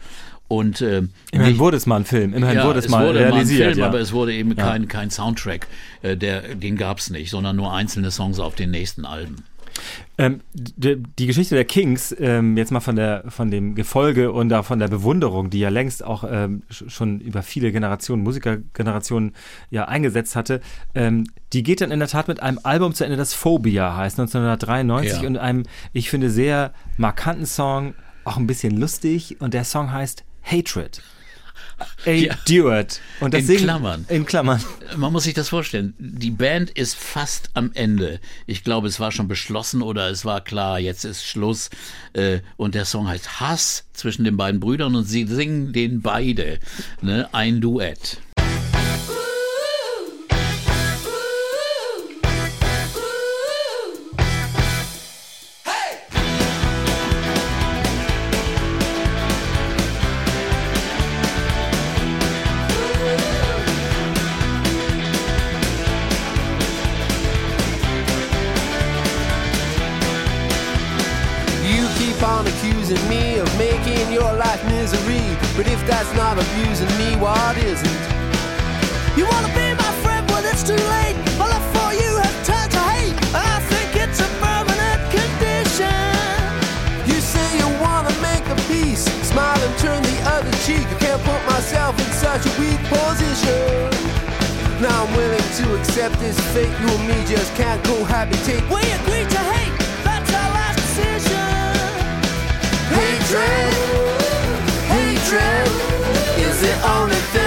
Und äh,
Immerhin
nicht-
wurde es mal ein Film, immerhin
ja,
wurde es,
es
mal
wurde
realisiert.
mal ein Film,
ja.
aber es wurde eben kein, kein Soundtrack, äh, der, den gab es nicht, sondern nur einzelne Songs auf den nächsten Alben.
Ähm, die, die Geschichte der Kings, ähm, jetzt mal von, der, von dem Gefolge und da von der Bewunderung, die ja längst auch ähm, sch- schon über viele Generationen, Musikergenerationen ja eingesetzt hatte, ähm, die geht dann in der Tat mit einem Album zu Ende, das Phobia heißt, 1993
Ja.
und einem, ich finde, sehr markanten Song, auch ein bisschen lustig und der Song heißt Hatred.
Ja.
Duet. Und das
In
Singen-
Klammern.
In Klammern.
Man muss sich das vorstellen. Die Band ist fast am Ende. Ich glaube, es war schon beschlossen oder es war klar, jetzt ist Schluss. Äh, Und der Song heißt Hass zwischen den beiden Brüdern und sie singen den beide. Ne? Ein Duett.
That's not abusing me, what isn't? You wanna be my friend, but it's too late. My love for you has turned to hate. And I think it's a permanent condition. You say you wanna make a peace. Smile and turn the other cheek. I can't put myself in such a weak position. Now I'm willing to accept this fate. You and me just can't cohabitate. We agreed to hate. That's our last decision. Hatred, hatred the only thing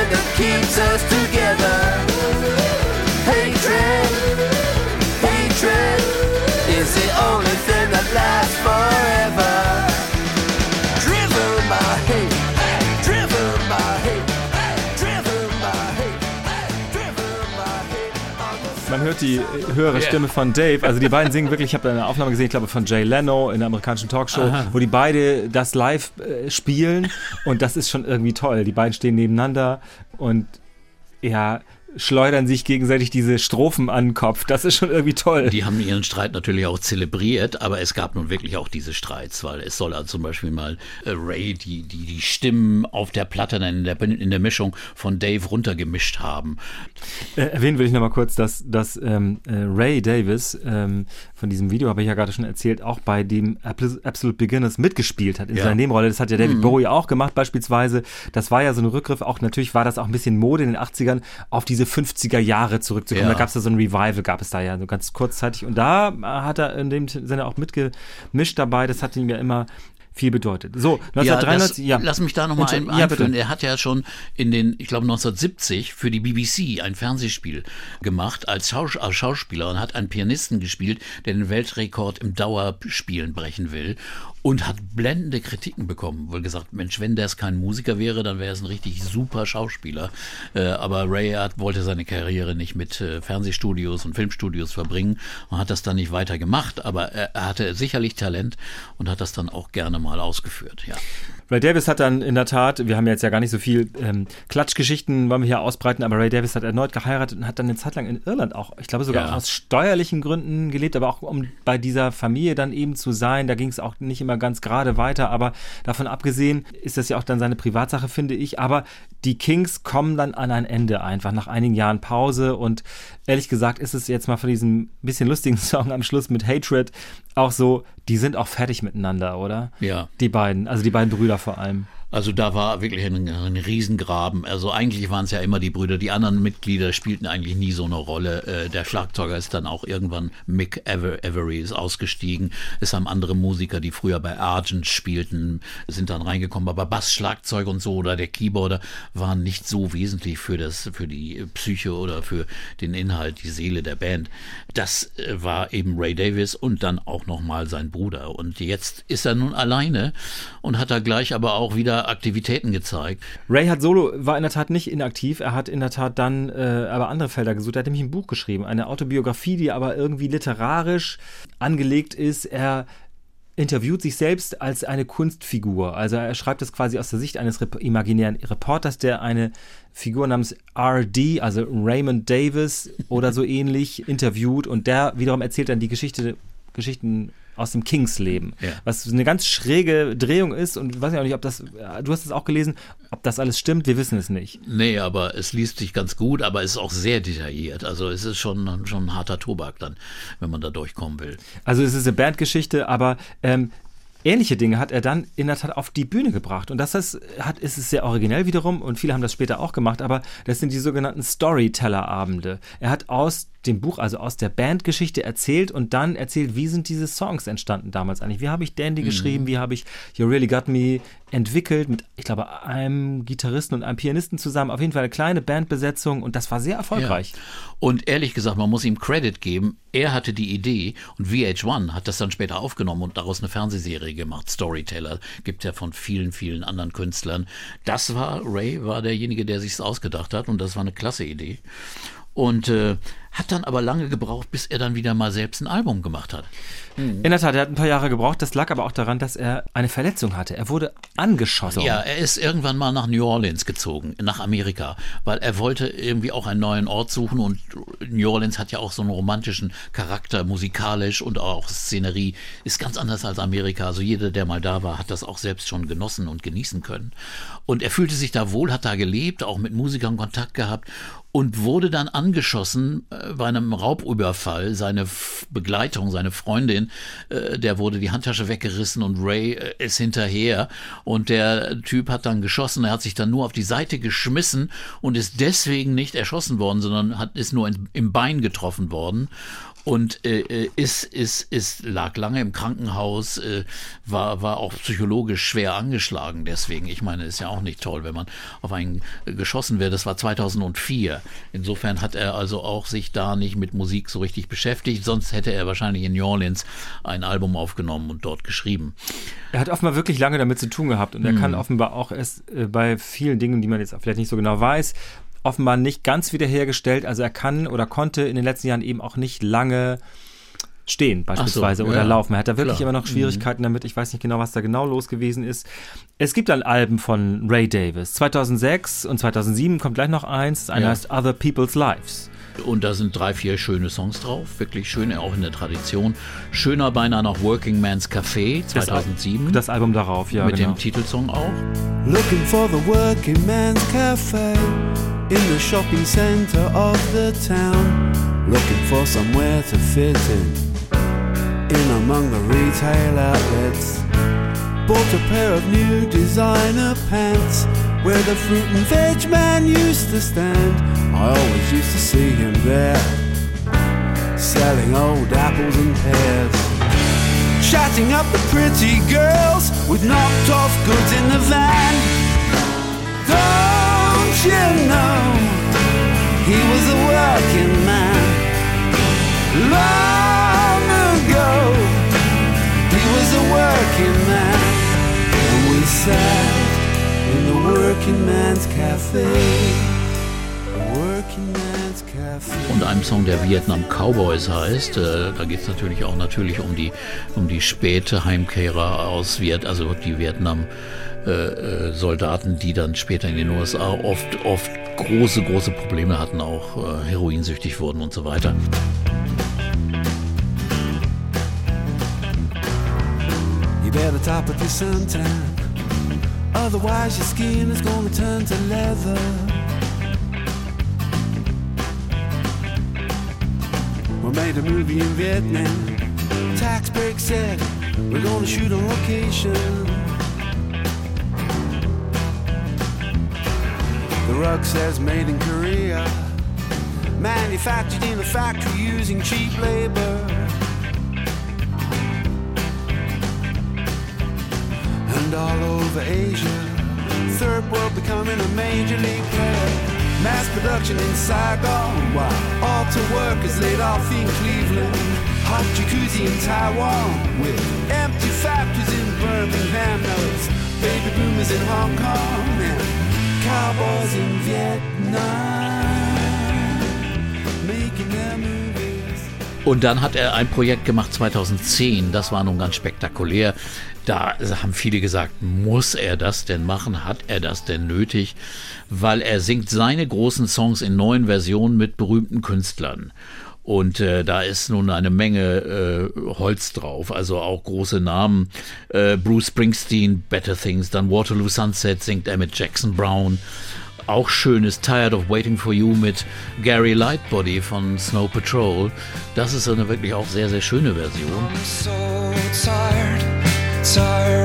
hört die höhere Stimme von Dave. Also die beiden singen wirklich, ich habe eine Aufnahme gesehen, ich glaube von Jay Leno in der amerikanischen Talkshow, wo die beide das live äh, spielen und das ist schon irgendwie toll. Die beiden stehen nebeneinander und ja, schleudern sich gegenseitig diese Strophen an den Kopf. Das ist schon irgendwie toll.
Die haben ihren Streit natürlich auch zelebriert, aber es gab nun wirklich auch diese Streits, weil es soll also zum Beispiel mal äh, Ray die, die, die Stimmen auf der Platte dann in der, in der Mischung von Dave runtergemischt haben.
Äh, erwähnen will ich nochmal kurz, dass, dass ähm, äh, Ray Davis ähm, von diesem Video, habe ich ja gerade schon erzählt, auch bei dem Abs- Absolute Beginners mitgespielt hat in
Ja.
seiner Nebenrolle. Das hat ja David Bowie auch gemacht beispielsweise. Das war ja so ein Rückgriff, auch natürlich war das auch ein bisschen Mode in den 80ern, auf diese 50er Jahre zurückzukommen.
Ja.
Da gab es da so ein Revival, gab es da ja so ganz kurzzeitig. Und da äh, hat er in dem Sinne auch mitgemischt dabei. Das hat ihm ja immer viel bedeutet. So, 1993, ja.
das, Lass mich da nochmal ein,
ja,
einführen.
bitte.
er hat ja schon in den, ich glaube 1970 für die BBC ein Fernsehspiel gemacht als, Schaus als Schauspieler und hat einen Pianisten gespielt, der den Weltrekord im Dauerspielen brechen will und hat blendende Kritiken bekommen. Wohl gesagt, Mensch, wenn das kein Musiker wäre, dann wäre es ein richtig super Schauspieler. Äh, aber Ray hat, wollte seine Karriere nicht mit äh, Fernsehstudios und Filmstudios verbringen und hat das dann nicht weiter gemacht. Aber er, er hatte sicherlich Talent und hat das dann auch gerne mal ausgeführt. Ja.
Ray Davis hat dann in der Tat, wir haben jetzt ja gar nicht so viel ähm, Klatschgeschichten, wollen wir hier ausbreiten, aber Ray Davis hat erneut geheiratet und hat dann eine Zeit lang in Irland auch, ich glaube sogar
Ja.
aus steuerlichen Gründen gelebt, aber auch um bei dieser Familie dann eben zu sein. Da ging es auch nicht immer ganz gerade weiter, aber davon abgesehen ist das ja auch dann seine Privatsache, finde ich. Aber die Kings kommen dann an ein Ende einfach nach einigen Jahren Pause und ehrlich gesagt ist es jetzt mal von diesem bisschen lustigen [LAUGHS] Song am Schluss mit Hatred auch so, die sind auch fertig miteinander, oder?
Ja.
Die beiden, also die beiden Brüder vor allem.
Also da war wirklich ein, ein Riesengraben. Also eigentlich waren es ja immer die Brüder. Die anderen Mitglieder spielten eigentlich nie so eine Rolle. Äh, der Schlagzeuger ist dann auch irgendwann Mick Ever Avery ist ausgestiegen. Es haben andere Musiker, die früher bei Argent spielten, sind dann reingekommen. Aber Bass, Schlagzeug und so oder der Keyboarder waren nicht so wesentlich für das, für die Psyche oder für den Inhalt, die Seele der Band. Das äh, war eben Ray Davis und dann auch nochmal sein Bruder. Und jetzt ist er nun alleine und hat da gleich aber auch wieder Aktivitäten gezeigt.
Ray hat solo, war in der Tat nicht inaktiv. Er hat in der Tat dann äh, aber andere Felder gesucht. Er hat nämlich ein Buch geschrieben, eine Autobiografie, die aber irgendwie literarisch angelegt ist. Er interviewt sich selbst als eine Kunstfigur. Also er schreibt es quasi aus der Sicht eines rep imaginären Reporters, der eine Figur namens RD, also Raymond Davis oder so ähnlich, [LAUGHS] interviewt und der wiederum erzählt dann die Geschichte, Geschichten aus dem Kings-Leben.
Ja.
Was eine ganz schräge Drehung ist und ich weiß ja auch nicht, ob das, du hast es auch gelesen, ob das alles stimmt, wir wissen es nicht.
Nee, aber es liest sich ganz gut, aber es ist auch sehr detailliert. Also es ist schon, schon ein harter Tobak dann, wenn man da durchkommen will.
Also es ist eine Bandgeschichte, aber ähm, ähnliche Dinge hat er dann in der Tat auf die Bühne gebracht. Und das ist, hat, ist es sehr originell wiederum und viele haben das später auch gemacht, aber das sind die sogenannten Storyteller-Abende. Er hat aus dem Buch, also aus der Bandgeschichte erzählt und dann erzählt, wie sind diese Songs entstanden damals eigentlich? Wie habe ich Dandy
Mhm.
geschrieben? Wie habe ich You Really Got Me entwickelt mit, ich glaube, einem Gitarristen und einem Pianisten zusammen. Auf jeden Fall eine kleine Bandbesetzung und das war sehr erfolgreich.
Ja. Und ehrlich gesagt, man muss ihm Credit geben. Er hatte die Idee und VH1 hat das dann später aufgenommen und daraus eine Fernsehserie gemacht. Storyteller gibt ja von vielen, vielen anderen Künstlern. Das war, Ray war derjenige, der sich's ausgedacht hat und das war eine klasse Idee. Und äh, hat dann aber lange gebraucht, bis er dann wieder mal selbst ein Album gemacht hat.
In der Tat, er hat ein paar Jahre gebraucht. Das lag aber auch daran, dass er eine Verletzung hatte. Er wurde angeschossen.
Ja, er ist irgendwann mal nach New Orleans gezogen, nach Amerika, weil er wollte irgendwie auch einen neuen Ort suchen und New Orleans hat ja auch so einen romantischen Charakter, musikalisch und auch Szenerie, ist ganz anders als Amerika. Also jeder, der mal da war, hat das auch selbst schon genossen und genießen können. Und er fühlte sich da wohl, hat da gelebt, auch mit Musikern Kontakt gehabt und wurde dann angeschossen äh, bei einem Raubüberfall. Seine Begleitung, seine Freundin, äh, der wurde die Handtasche weggerissen und Ray äh, ist hinterher. Und der Typ hat dann geschossen. Er hat sich dann nur auf die Seite geschmissen und ist deswegen nicht erschossen worden, sondern hat, ist nur in, im Bein getroffen worden und äh, ist, ist, ist, lag lange im Krankenhaus, äh, war, war auch psychologisch schwer angeschlagen. Deswegen, ich meine, ist ja auch nicht toll, wenn man auf einen äh, geschossen wird. Das war 2004. Insofern hat er also auch sich da nicht mit Musik so richtig beschäftigt. Sonst hätte er wahrscheinlich in New Orleans ein Album aufgenommen und dort geschrieben.
Er hat offenbar wirklich lange damit zu tun gehabt und er kann offenbar auch erst äh, bei vielen Dingen, die man jetzt vielleicht nicht so genau weiß, offenbar nicht ganz wiederhergestellt. Also er kann oder konnte in den letzten Jahren eben auch nicht lange stehen beispielsweise
so,
oder
ja.
laufen. Er hat da wirklich
Klar.
immer noch Schwierigkeiten damit. Ich weiß nicht genau, was da genau los gewesen ist. Es gibt dann Alben von Ray Davis. 2006 und 2007 kommt gleich noch eins. Einer
Ja.
heißt Other People's Lives.
Und da sind drei, vier schöne Songs drauf. Wirklich schön, auch in der Tradition. Schöner beinahe noch Working Man's Café 2007.
Das Album darauf, ja
mit
genau.
dem Titelsong auch.
Looking for the working man's cafe in the shopping center of the town. Looking for somewhere to fit in, in among the retail outlets. Bought a pair of new designer pants where the fruit and veg man used to stand. I always used to see him there, selling old apples and pears. Chatting up the pretty girls with knocked off goods in the van. Don't you know he was a working man? Long ago, he was a working man, and we sat in the working man's cafe. The working man's cafe.
Und einem Song, der Vietnam Cowboys heißt. Äh, da geht es natürlich auch natürlich um die, um die späte Heimkehrer aus Viet, also die Vietnam. Äh, äh, Soldaten, die dann später in den USA oft, oft große, große Probleme hatten, auch äh, heroinsüchtig wurden und so weiter.
You better top it this suntan. Otherwise, your skin is gonna turn to leather. We made a movie in Vietnam. Tax break said we're gonna shoot on location. The rug says made in Korea. Manufactured in a factory using cheap labor. And all over Asia, third world becoming a major league player. Mass production in Saigon, while auto workers laid off in Cleveland. Hot jacuzzi in Taiwan, with empty factories in Birmingham. Now it's baby boomers in Hong Kong and cowboys in Vietnam.
Und dann hat er ein Projekt gemacht 2010, das war nun ganz spektakulär. Da haben viele gesagt, muss er das denn machen? Hat er das denn nötig? Weil er singt seine großen Songs in neuen Versionen mit berühmten Künstlern. Und äh, da ist nun eine Menge äh, Holz drauf, also auch große Namen. Äh, Bruce Springsteen, Better Things, dann Waterloo Sunset singt er mit Jackson Brown. Auch schön ist Tired of Waiting for You mit Gary Lightbody von Snow Patrol. Das ist eine wirklich auch sehr, sehr schöne Version.
so tired, tired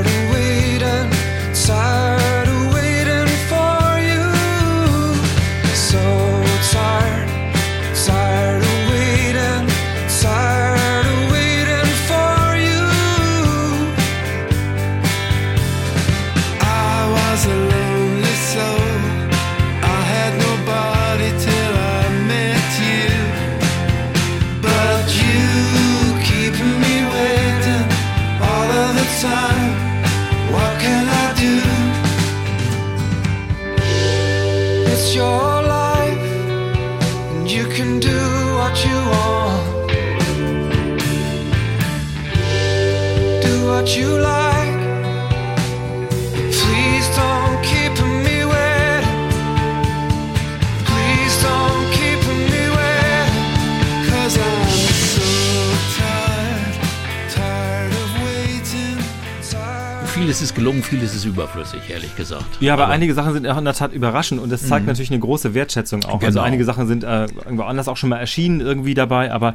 gelungen, vieles ist überflüssig, ehrlich gesagt.
Ja, aber, einige Sachen sind auch in der Tat überraschend und das zeigt natürlich eine große Wertschätzung auch. Also
Genau.
einige Sachen sind äh, irgendwo anders auch schon mal erschienen irgendwie dabei, aber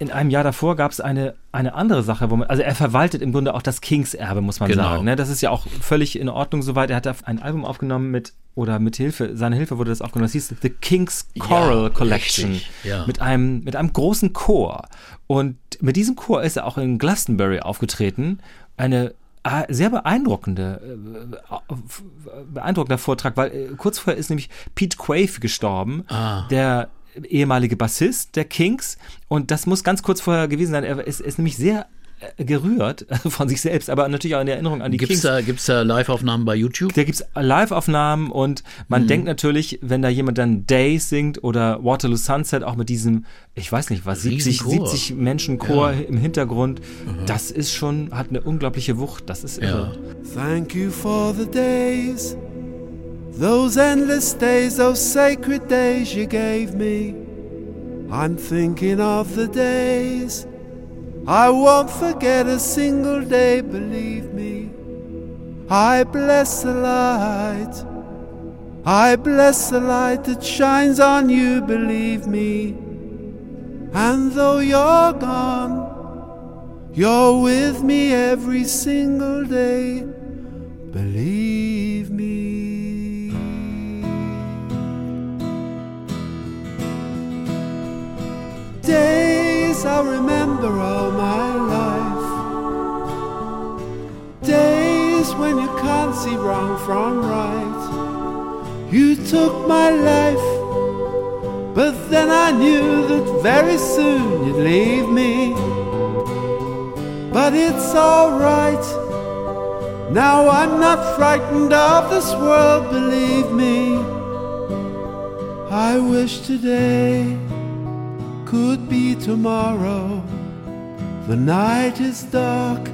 in einem Jahr davor gab es eine, eine andere Sache, wo man, also er verwaltet im Grunde auch das Kings-Erbe, muss man
Genau.
sagen. Ne? Das ist ja auch völlig in Ordnung soweit. Er hat ein Album aufgenommen mit, oder mit Hilfe, seine Hilfe wurde das aufgenommen, das hieß The King's Choral
Ja,
Collection.
ja.
Mit einem, mit einem großen Chor. Und mit diesem Chor ist er auch in Glastonbury aufgetreten. Eine sehr beeindruckende, äh, f- beeindruckender Vortrag, weil äh, kurz vorher ist nämlich Pete Quaife gestorben,
Ah.
der ehemalige Bassist der Kings. Und das muss ganz kurz vorher gewesen sein. Er ist, ist nämlich sehr äh, gerührt [LAUGHS] von sich selbst, aber natürlich auch in Erinnerung an die
Gibt's
Kings.
da, gibt's da Live-Aufnahmen bei YouTube?
Da gibt's Live-Aufnahmen und
Mhm.
man denkt natürlich, wenn da jemand dann Days singt oder Waterloo Sunset, auch mit diesem, ich weiß nicht was, 70,
Riesenchor.
70 Menschen Chor im Hintergrund, das ist schon, hat eine unglaubliche Wucht. Das ist irre.
Ja.
Thank you for the days, those endless days, those sacred days you gave me. I'm thinking of the days I won't forget a single day, believe me. I bless the light, I bless the light that shines on you, believe me. And though you're gone, you're with me every single day. Believe me. Days I remember all my life. Days when you can't see wrong from right. You took my life, but then I knew that very soon you'd leave me. But it's alright. Now I'm not frightened of this world, believe me. I wish today could be tomorrow. The night is dark,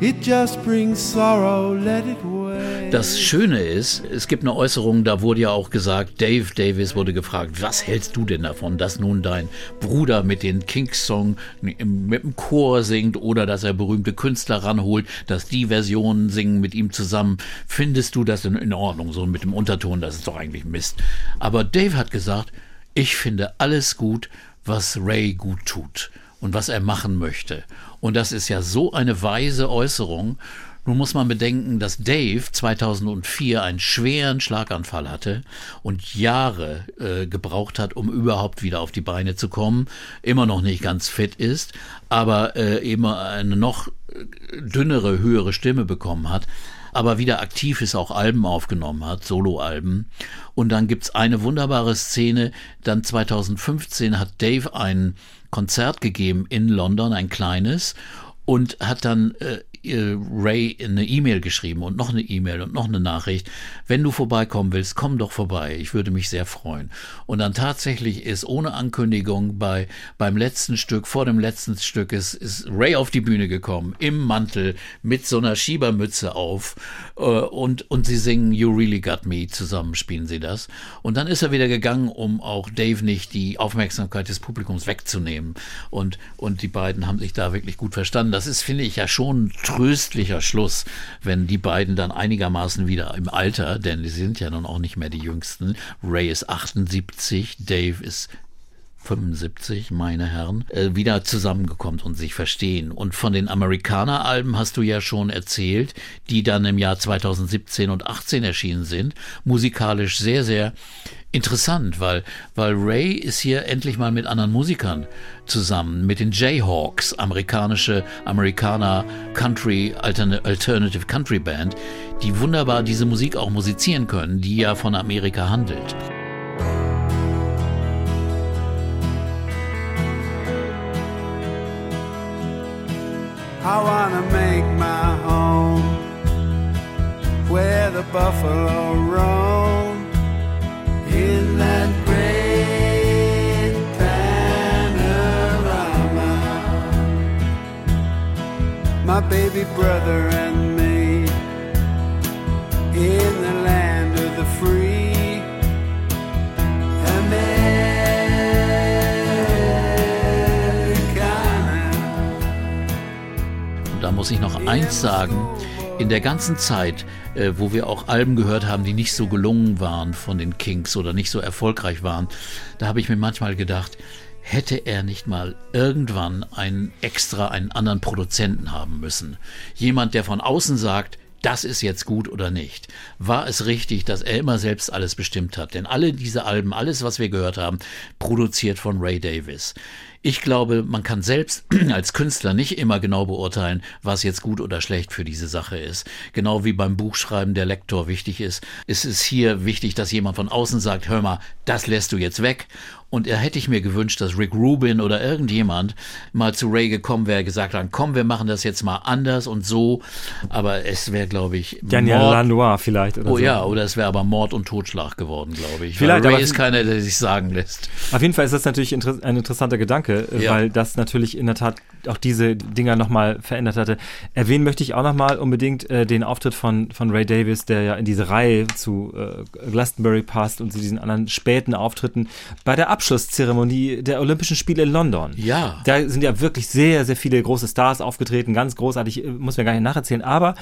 it just brings sorrow, let it wait.
Das Schöne ist, es gibt eine Äußerung, da wurde ja auch gesagt, Dave Davis wurde gefragt, was hältst du denn davon, dass nun dein Bruder mit den Kings-Song im- mit dem Chor singt oder dass er berühmte Künstler ranholt, dass die Versionen singen mit ihm zusammen. Findest du das in, in Ordnung, so mit dem Unterton, das ist doch eigentlich Mist. Aber Dave hat gesagt, ich finde alles gut, was Ray gut tut und was er machen möchte. Und das ist ja so eine weise Äußerung. Nun muss man bedenken, dass Dave 2004 einen schweren Schlaganfall hatte und Jahre äh, gebraucht hat, um überhaupt wieder auf die Beine zu kommen. Immer noch nicht ganz fit ist, aber äh, eben eine noch äh, dünnere, höhere Stimme bekommen hat aber wieder aktiv ist, auch Alben aufgenommen hat, Soloalben. Und dann gibt's eine wunderbare Szene, dann 2015 hat Dave ein Konzert gegeben in London, ein kleines, und hat dann äh, Ray eine E-Mail geschrieben und noch eine E-Mail und noch eine Nachricht. Wenn du vorbeikommen willst, komm doch vorbei. Ich würde mich sehr freuen. Und dann tatsächlich ist ohne Ankündigung bei, beim letzten Stück, vor dem letzten Stück ist, ist Ray auf die Bühne gekommen, im Mantel, mit so einer Schiebermütze auf, äh, und, und sie singen You Really Got Me, zusammen spielen sie das. Und dann ist er wieder gegangen, um auch Dave nicht die Aufmerksamkeit des Publikums wegzunehmen. Und, und die beiden haben sich da wirklich gut verstanden. Das ist, finde ich, ja schon tröstlicher Schluss, wenn die beiden dann einigermaßen wieder im Alter, denn sie sind ja nun auch nicht mehr die Jüngsten. Ray ist 78, Dave ist 75, meine Herren, äh, wieder zusammengekommen und sich verstehen. Und von den Amerikaner-Alben hast du ja schon erzählt, die dann im Jahr 2017 und 18 erschienen sind. Musikalisch sehr, sehr interessant, weil, weil Ray ist hier endlich mal mit anderen Musikern zusammen, mit den Jayhawks, amerikanische Amerikaner Country, Altern Alternative Country Band, die wunderbar diese Musik auch musizieren können, die ja von Amerika handelt.
I wanna make my home where the buffalo roam baby brother and me in the land of the free. Americana.
Da muss ich noch eins sagen. In der ganzen Zeit, äh, wo wir auch Alben gehört haben, die nicht so gelungen waren von den Kings oder nicht so erfolgreich waren, da habe ich mir manchmal gedacht, hätte er nicht mal irgendwann einen extra, einen anderen Produzenten haben müssen. Jemand, der von außen sagt, das ist jetzt gut oder nicht. War es richtig, dass er immer selbst alles bestimmt hat? Denn alle diese Alben, alles, was wir gehört haben, produziert von Ray Davis. Ich glaube, man kann selbst [CLEARS THROAT] als Künstler nicht immer genau beurteilen, was jetzt gut oder schlecht für diese Sache ist. Genau wie beim Buchschreiben der Lektor wichtig ist, ist es hier wichtig, dass jemand von außen sagt, hör mal, das lässt du jetzt weg. Und da hätte ich mir gewünscht, dass Rick Rubin oder irgendjemand mal zu Ray gekommen wäre, gesagt hat, komm, wir machen das jetzt mal anders und so. Aber es wäre, glaube ich,
Daniel
Mord-
Lanois vielleicht. Oder
Oh
so.
ja, oder es wäre aber Mord und Totschlag geworden, glaube ich.
Vielleicht,
Ray
aber-
ist keiner, der sich sagen lässt.
Auf jeden Fall ist das natürlich ein interessanter Gedanke, äh,
Ja.
weil das natürlich in der Tat auch diese Dinger nochmal verändert hatte. Erwähnen möchte ich auch nochmal unbedingt äh, den Auftritt von, von Ray Davis, der ja in diese Reihe zu äh, Glastonbury passt und zu diesen anderen späten Auftritten bei der Abschlusszeremonie der Olympischen Spiele in London.
Ja.
Da sind ja wirklich sehr, sehr viele große Stars aufgetreten, ganz großartig, äh, muss mir gar nicht nacherzählen. Aber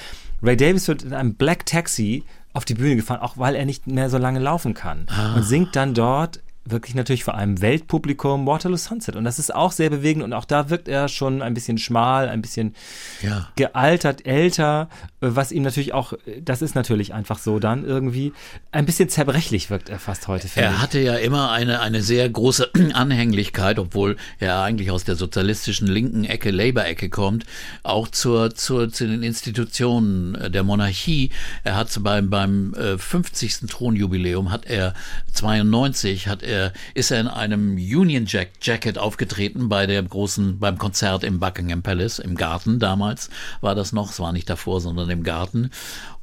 Ray Davis wird in einem Black Taxi auf die Bühne gefahren, auch weil er nicht mehr so lange laufen kann. Und singt dann dort wirklich natürlich vor einem Weltpublikum Waterloo Sunset. Und das ist auch sehr bewegend und auch da wirkt er schon ein bisschen schmal, ein bisschen
Ja.
gealtert, älter, was ihm natürlich auch, das ist natürlich einfach so dann irgendwie, ein bisschen zerbrechlich wirkt er fast heute,
Er
ich.
hatte ja immer eine, eine sehr große [CLEARS THROAT] Anhänglichkeit, obwohl er eigentlich aus der sozialistischen linken Ecke, Labour-Ecke kommt, auch zur, zur, zu den Institutionen der Monarchie. Er hat beim, beim äh, 50. Thronjubiläum hat er 92 hat er, ist er in einem Union Jack Jacket aufgetreten bei der großen, beim Konzert im Buckingham Palace, im Garten damals war das noch, es war nicht davor, sondern im Garten.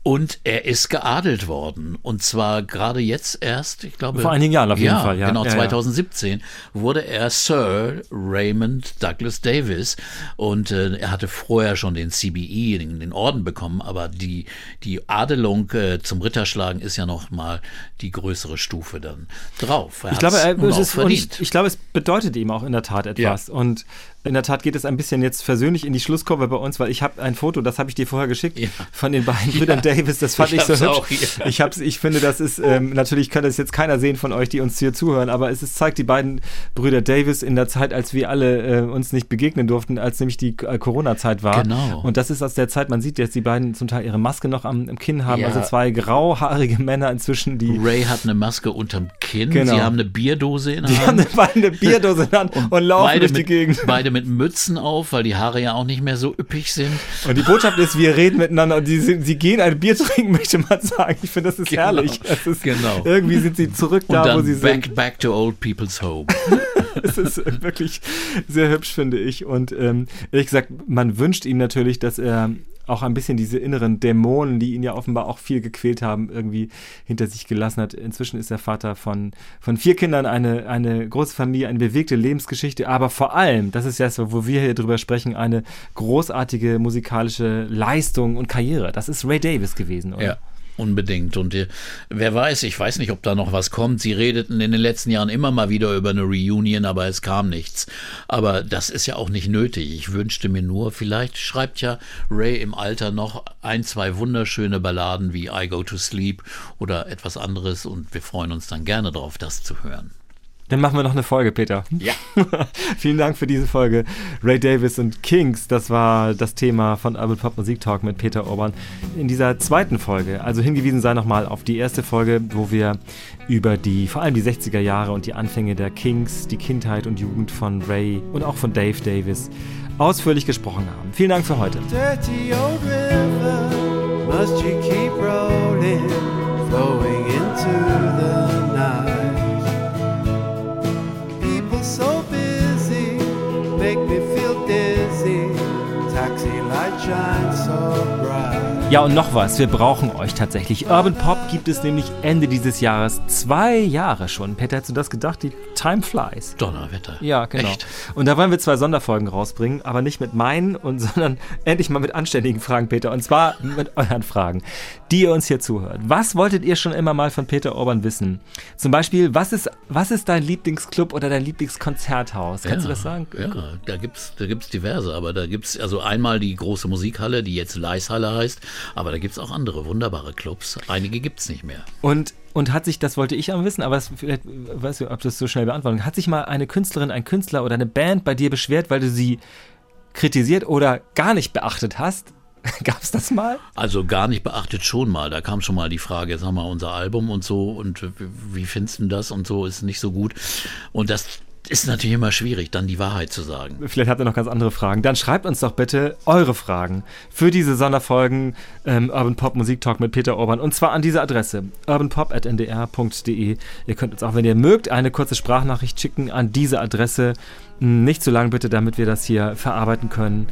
Und er ist geadelt worden. Und zwar gerade jetzt erst, ich glaube.
Vor einigen Jahren auf jeden
ja,
Fall, ja.
Genau,
Ja, ja.
2017 wurde er Sir Raymond Douglas Davis. Und äh, er hatte vorher schon den CBE, den, den Orden bekommen, aber die, die Adelung äh, zum Ritterschlagen ist ja noch mal die größere Stufe dann drauf. Er
Ich glaube, er,
nun
es ist,
verdient.
ich, glaube, es bedeutet ihm auch in der Tat etwas. Und in der Tat geht es ein bisschen jetzt versöhnlich in die Schlusskurve bei uns, weil ich habe ein Foto, das habe ich dir vorher geschickt,
Ja.
von den beiden Brüdern Davis. Das fand
Ich
ich, so hübsch.
auch hier.
Ich, hab's, ich finde, das ist, ähm, natürlich kann das jetzt keiner sehen von euch, die uns hier zuhören, aber es ist, zeigt die beiden Brüder Davis in der Zeit, als wir alle äh, uns nicht begegnen durften, als nämlich die äh, Corona-Zeit war.
Genau.
Und das ist aus der Zeit, man sieht jetzt die beiden zum Teil ihre Maske noch am, im Kinn haben,
Ja.
also zwei grauhaarige Männer inzwischen, die,
Ray hat eine Maske unterm Kinn,
Genau.
sie haben eine Bierdose in der
die haben
Hand.
eine, beide eine Bierdose in der Hand [LAUGHS] und, laufen
beide
durch die
mit,
Gegend.
Beide mit Mützen auf, weil die Haare ja auch nicht mehr so üppig sind.
Und die Botschaft ist, wir reden miteinander und die, sie gehen ein Bier trinken, [LAUGHS] möchte man sagen. Ich finde, das ist
Genau.
herrlich. Das ist,
Genau.
Irgendwie sind sie zurück
Und
da, wo
dann
sie
back,
sind.
back to old people's home. [LAUGHS]
Es ist wirklich sehr hübsch, finde ich. Und ähm, ehrlich gesagt, man wünscht ihm natürlich, dass er auch ein bisschen diese inneren Dämonen, die ihn ja offenbar auch viel gequält haben, irgendwie hinter sich gelassen hat. Inzwischen ist er Vater von, von vier Kindern, eine, eine große Familie, eine bewegte Lebensgeschichte, aber vor allem, das ist ja so, wo wir hier drüber sprechen, eine großartige musikalische Leistung und Karriere. Das ist Ray Davis gewesen, oder?
Ja, unbedingt. Und äh, wer weiß, ich weiß nicht, ob da noch was kommt. Sie redeten in den letzten Jahren immer mal wieder über eine Reunion, aber es kam nichts. Aber das ist ja auch nicht nötig. Ich wünschte mir nur, vielleicht schreibt ja Ray im Alter noch ein, zwei wunderschöne Balladen wie I Go to Sleep oder etwas anderes und wir freuen uns dann gerne darauf, das zu hören.
Dann machen wir noch eine Folge, Peter.
Ja. [LAUGHS]
Vielen Dank für diese Folge. Ray Davis und Kings, das war das Thema von Urban Pop Musik Talk mit Peter Orban. In dieser zweiten Folge, also hingewiesen sei nochmal auf die erste Folge, wo wir über die, vor allem die 60er Jahre und die Anfänge der Kings, die Kindheit und Jugend von Ray und auch von Dave Davis ausführlich gesprochen haben. Vielen Dank für heute.
dirty old river must you keep rolling flowing into the night shine so.
Ja, und noch was, wir brauchen euch tatsächlich. Urban Pop gibt es nämlich Ende dieses Jahres. Zwei Jahre schon. Peter, hättest du das gedacht? Die Time flies.
Donnerwetter.
Ja, genau.
Echt?
Und da wollen wir zwei Sonderfolgen rausbringen, aber nicht mit meinen, und, [LAUGHS] sondern endlich mal mit anständigen Fragen, Peter. Und zwar mit euren Fragen, die ihr uns hier zuhört. Was wolltet ihr schon immer mal von Peter Orban wissen? Zum Beispiel, was ist, was ist dein Lieblingsclub oder dein Lieblingskonzerthaus? Kannst du das sagen?
Ja, da gibt's, da gibt's diverse, aber da gibt's also einmal die große Musikhalle, die jetzt Leishalle heißt, aber da gibt's auch andere wunderbare Clubs. Einige gibt's nicht mehr.
Und, und hat sich, das wollte ich aber wissen, aber es, vielleicht weißt du, ob du es so schnell beantworten Hat sich mal eine Künstlerin, ein Künstler oder eine Band bei dir beschwert, weil du sie kritisiert oder gar nicht beachtet hast? [LAUGHS] Gab es das mal?
Also gar nicht beachtet schon mal. Da kam schon mal die Frage, jetzt haben wir unser Album und so und wie findest du das und so ist nicht so gut. Und das ist natürlich immer schwierig, dann die Wahrheit zu sagen.
Vielleicht habt ihr noch ganz andere Fragen. Dann schreibt uns doch bitte eure Fragen für diese Sonderfolgen ähm, Urban Pop Musik Talk mit Peter Orban. Und zwar an diese Adresse urbanpop.ndr.de. Ihr könnt uns auch, wenn ihr mögt, eine kurze Sprachnachricht schicken an diese Adresse. Nicht zu lang bitte, damit wir das hier verarbeiten können.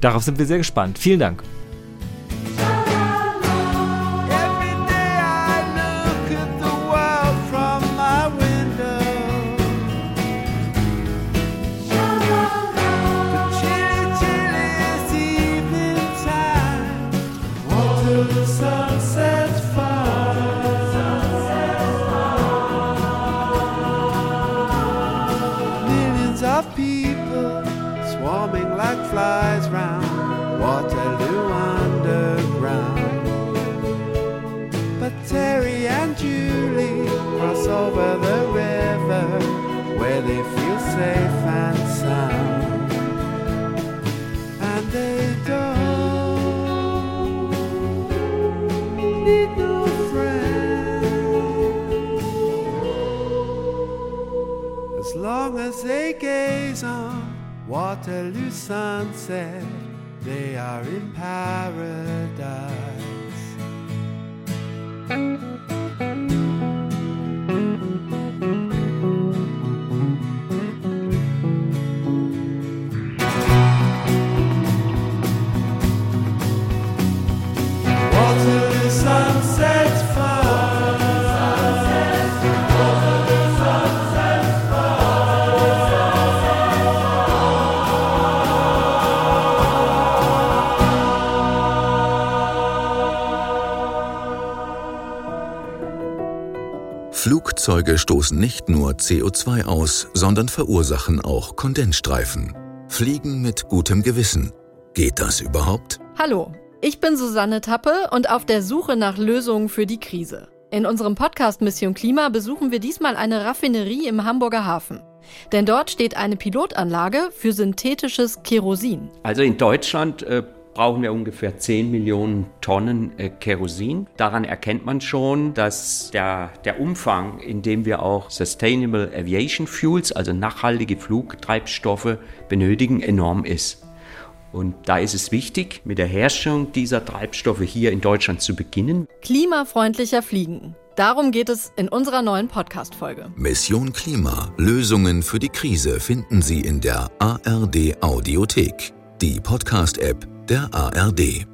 Darauf sind wir sehr gespannt. Vielen Dank.
As they gaze on Waterloo sunset. They are in paradise.
Flugzeuge stoßen nicht nur CO2 aus, sondern verursachen auch Kondensstreifen. Fliegen mit gutem Gewissen. Geht das überhaupt?
Hallo, ich bin Susanne Tappe und auf der Suche nach Lösungen für die Krise. In unserem Podcast Mission Klima besuchen wir diesmal eine Raffinerie im Hamburger Hafen. Denn dort steht eine Pilotanlage für synthetisches Kerosin.
Also in Deutschland äh, brauchen wir ungefähr 10 Millionen Tonnen äh, Kerosin. Daran erkennt man schon, dass der, der Umfang, in dem wir auch Sustainable Aviation Fuels, also nachhaltige Flugtreibstoffe benötigen, enorm ist. Und da ist es wichtig, mit der Herstellung dieser Treibstoffe hier in Deutschland zu beginnen.
Klimafreundlicher Fliegen. Darum geht es in unserer neuen Podcast-Folge.
Mission Klima. Lösungen für die Krise finden Sie in der ARD Audiothek, die Podcast-App der ARD.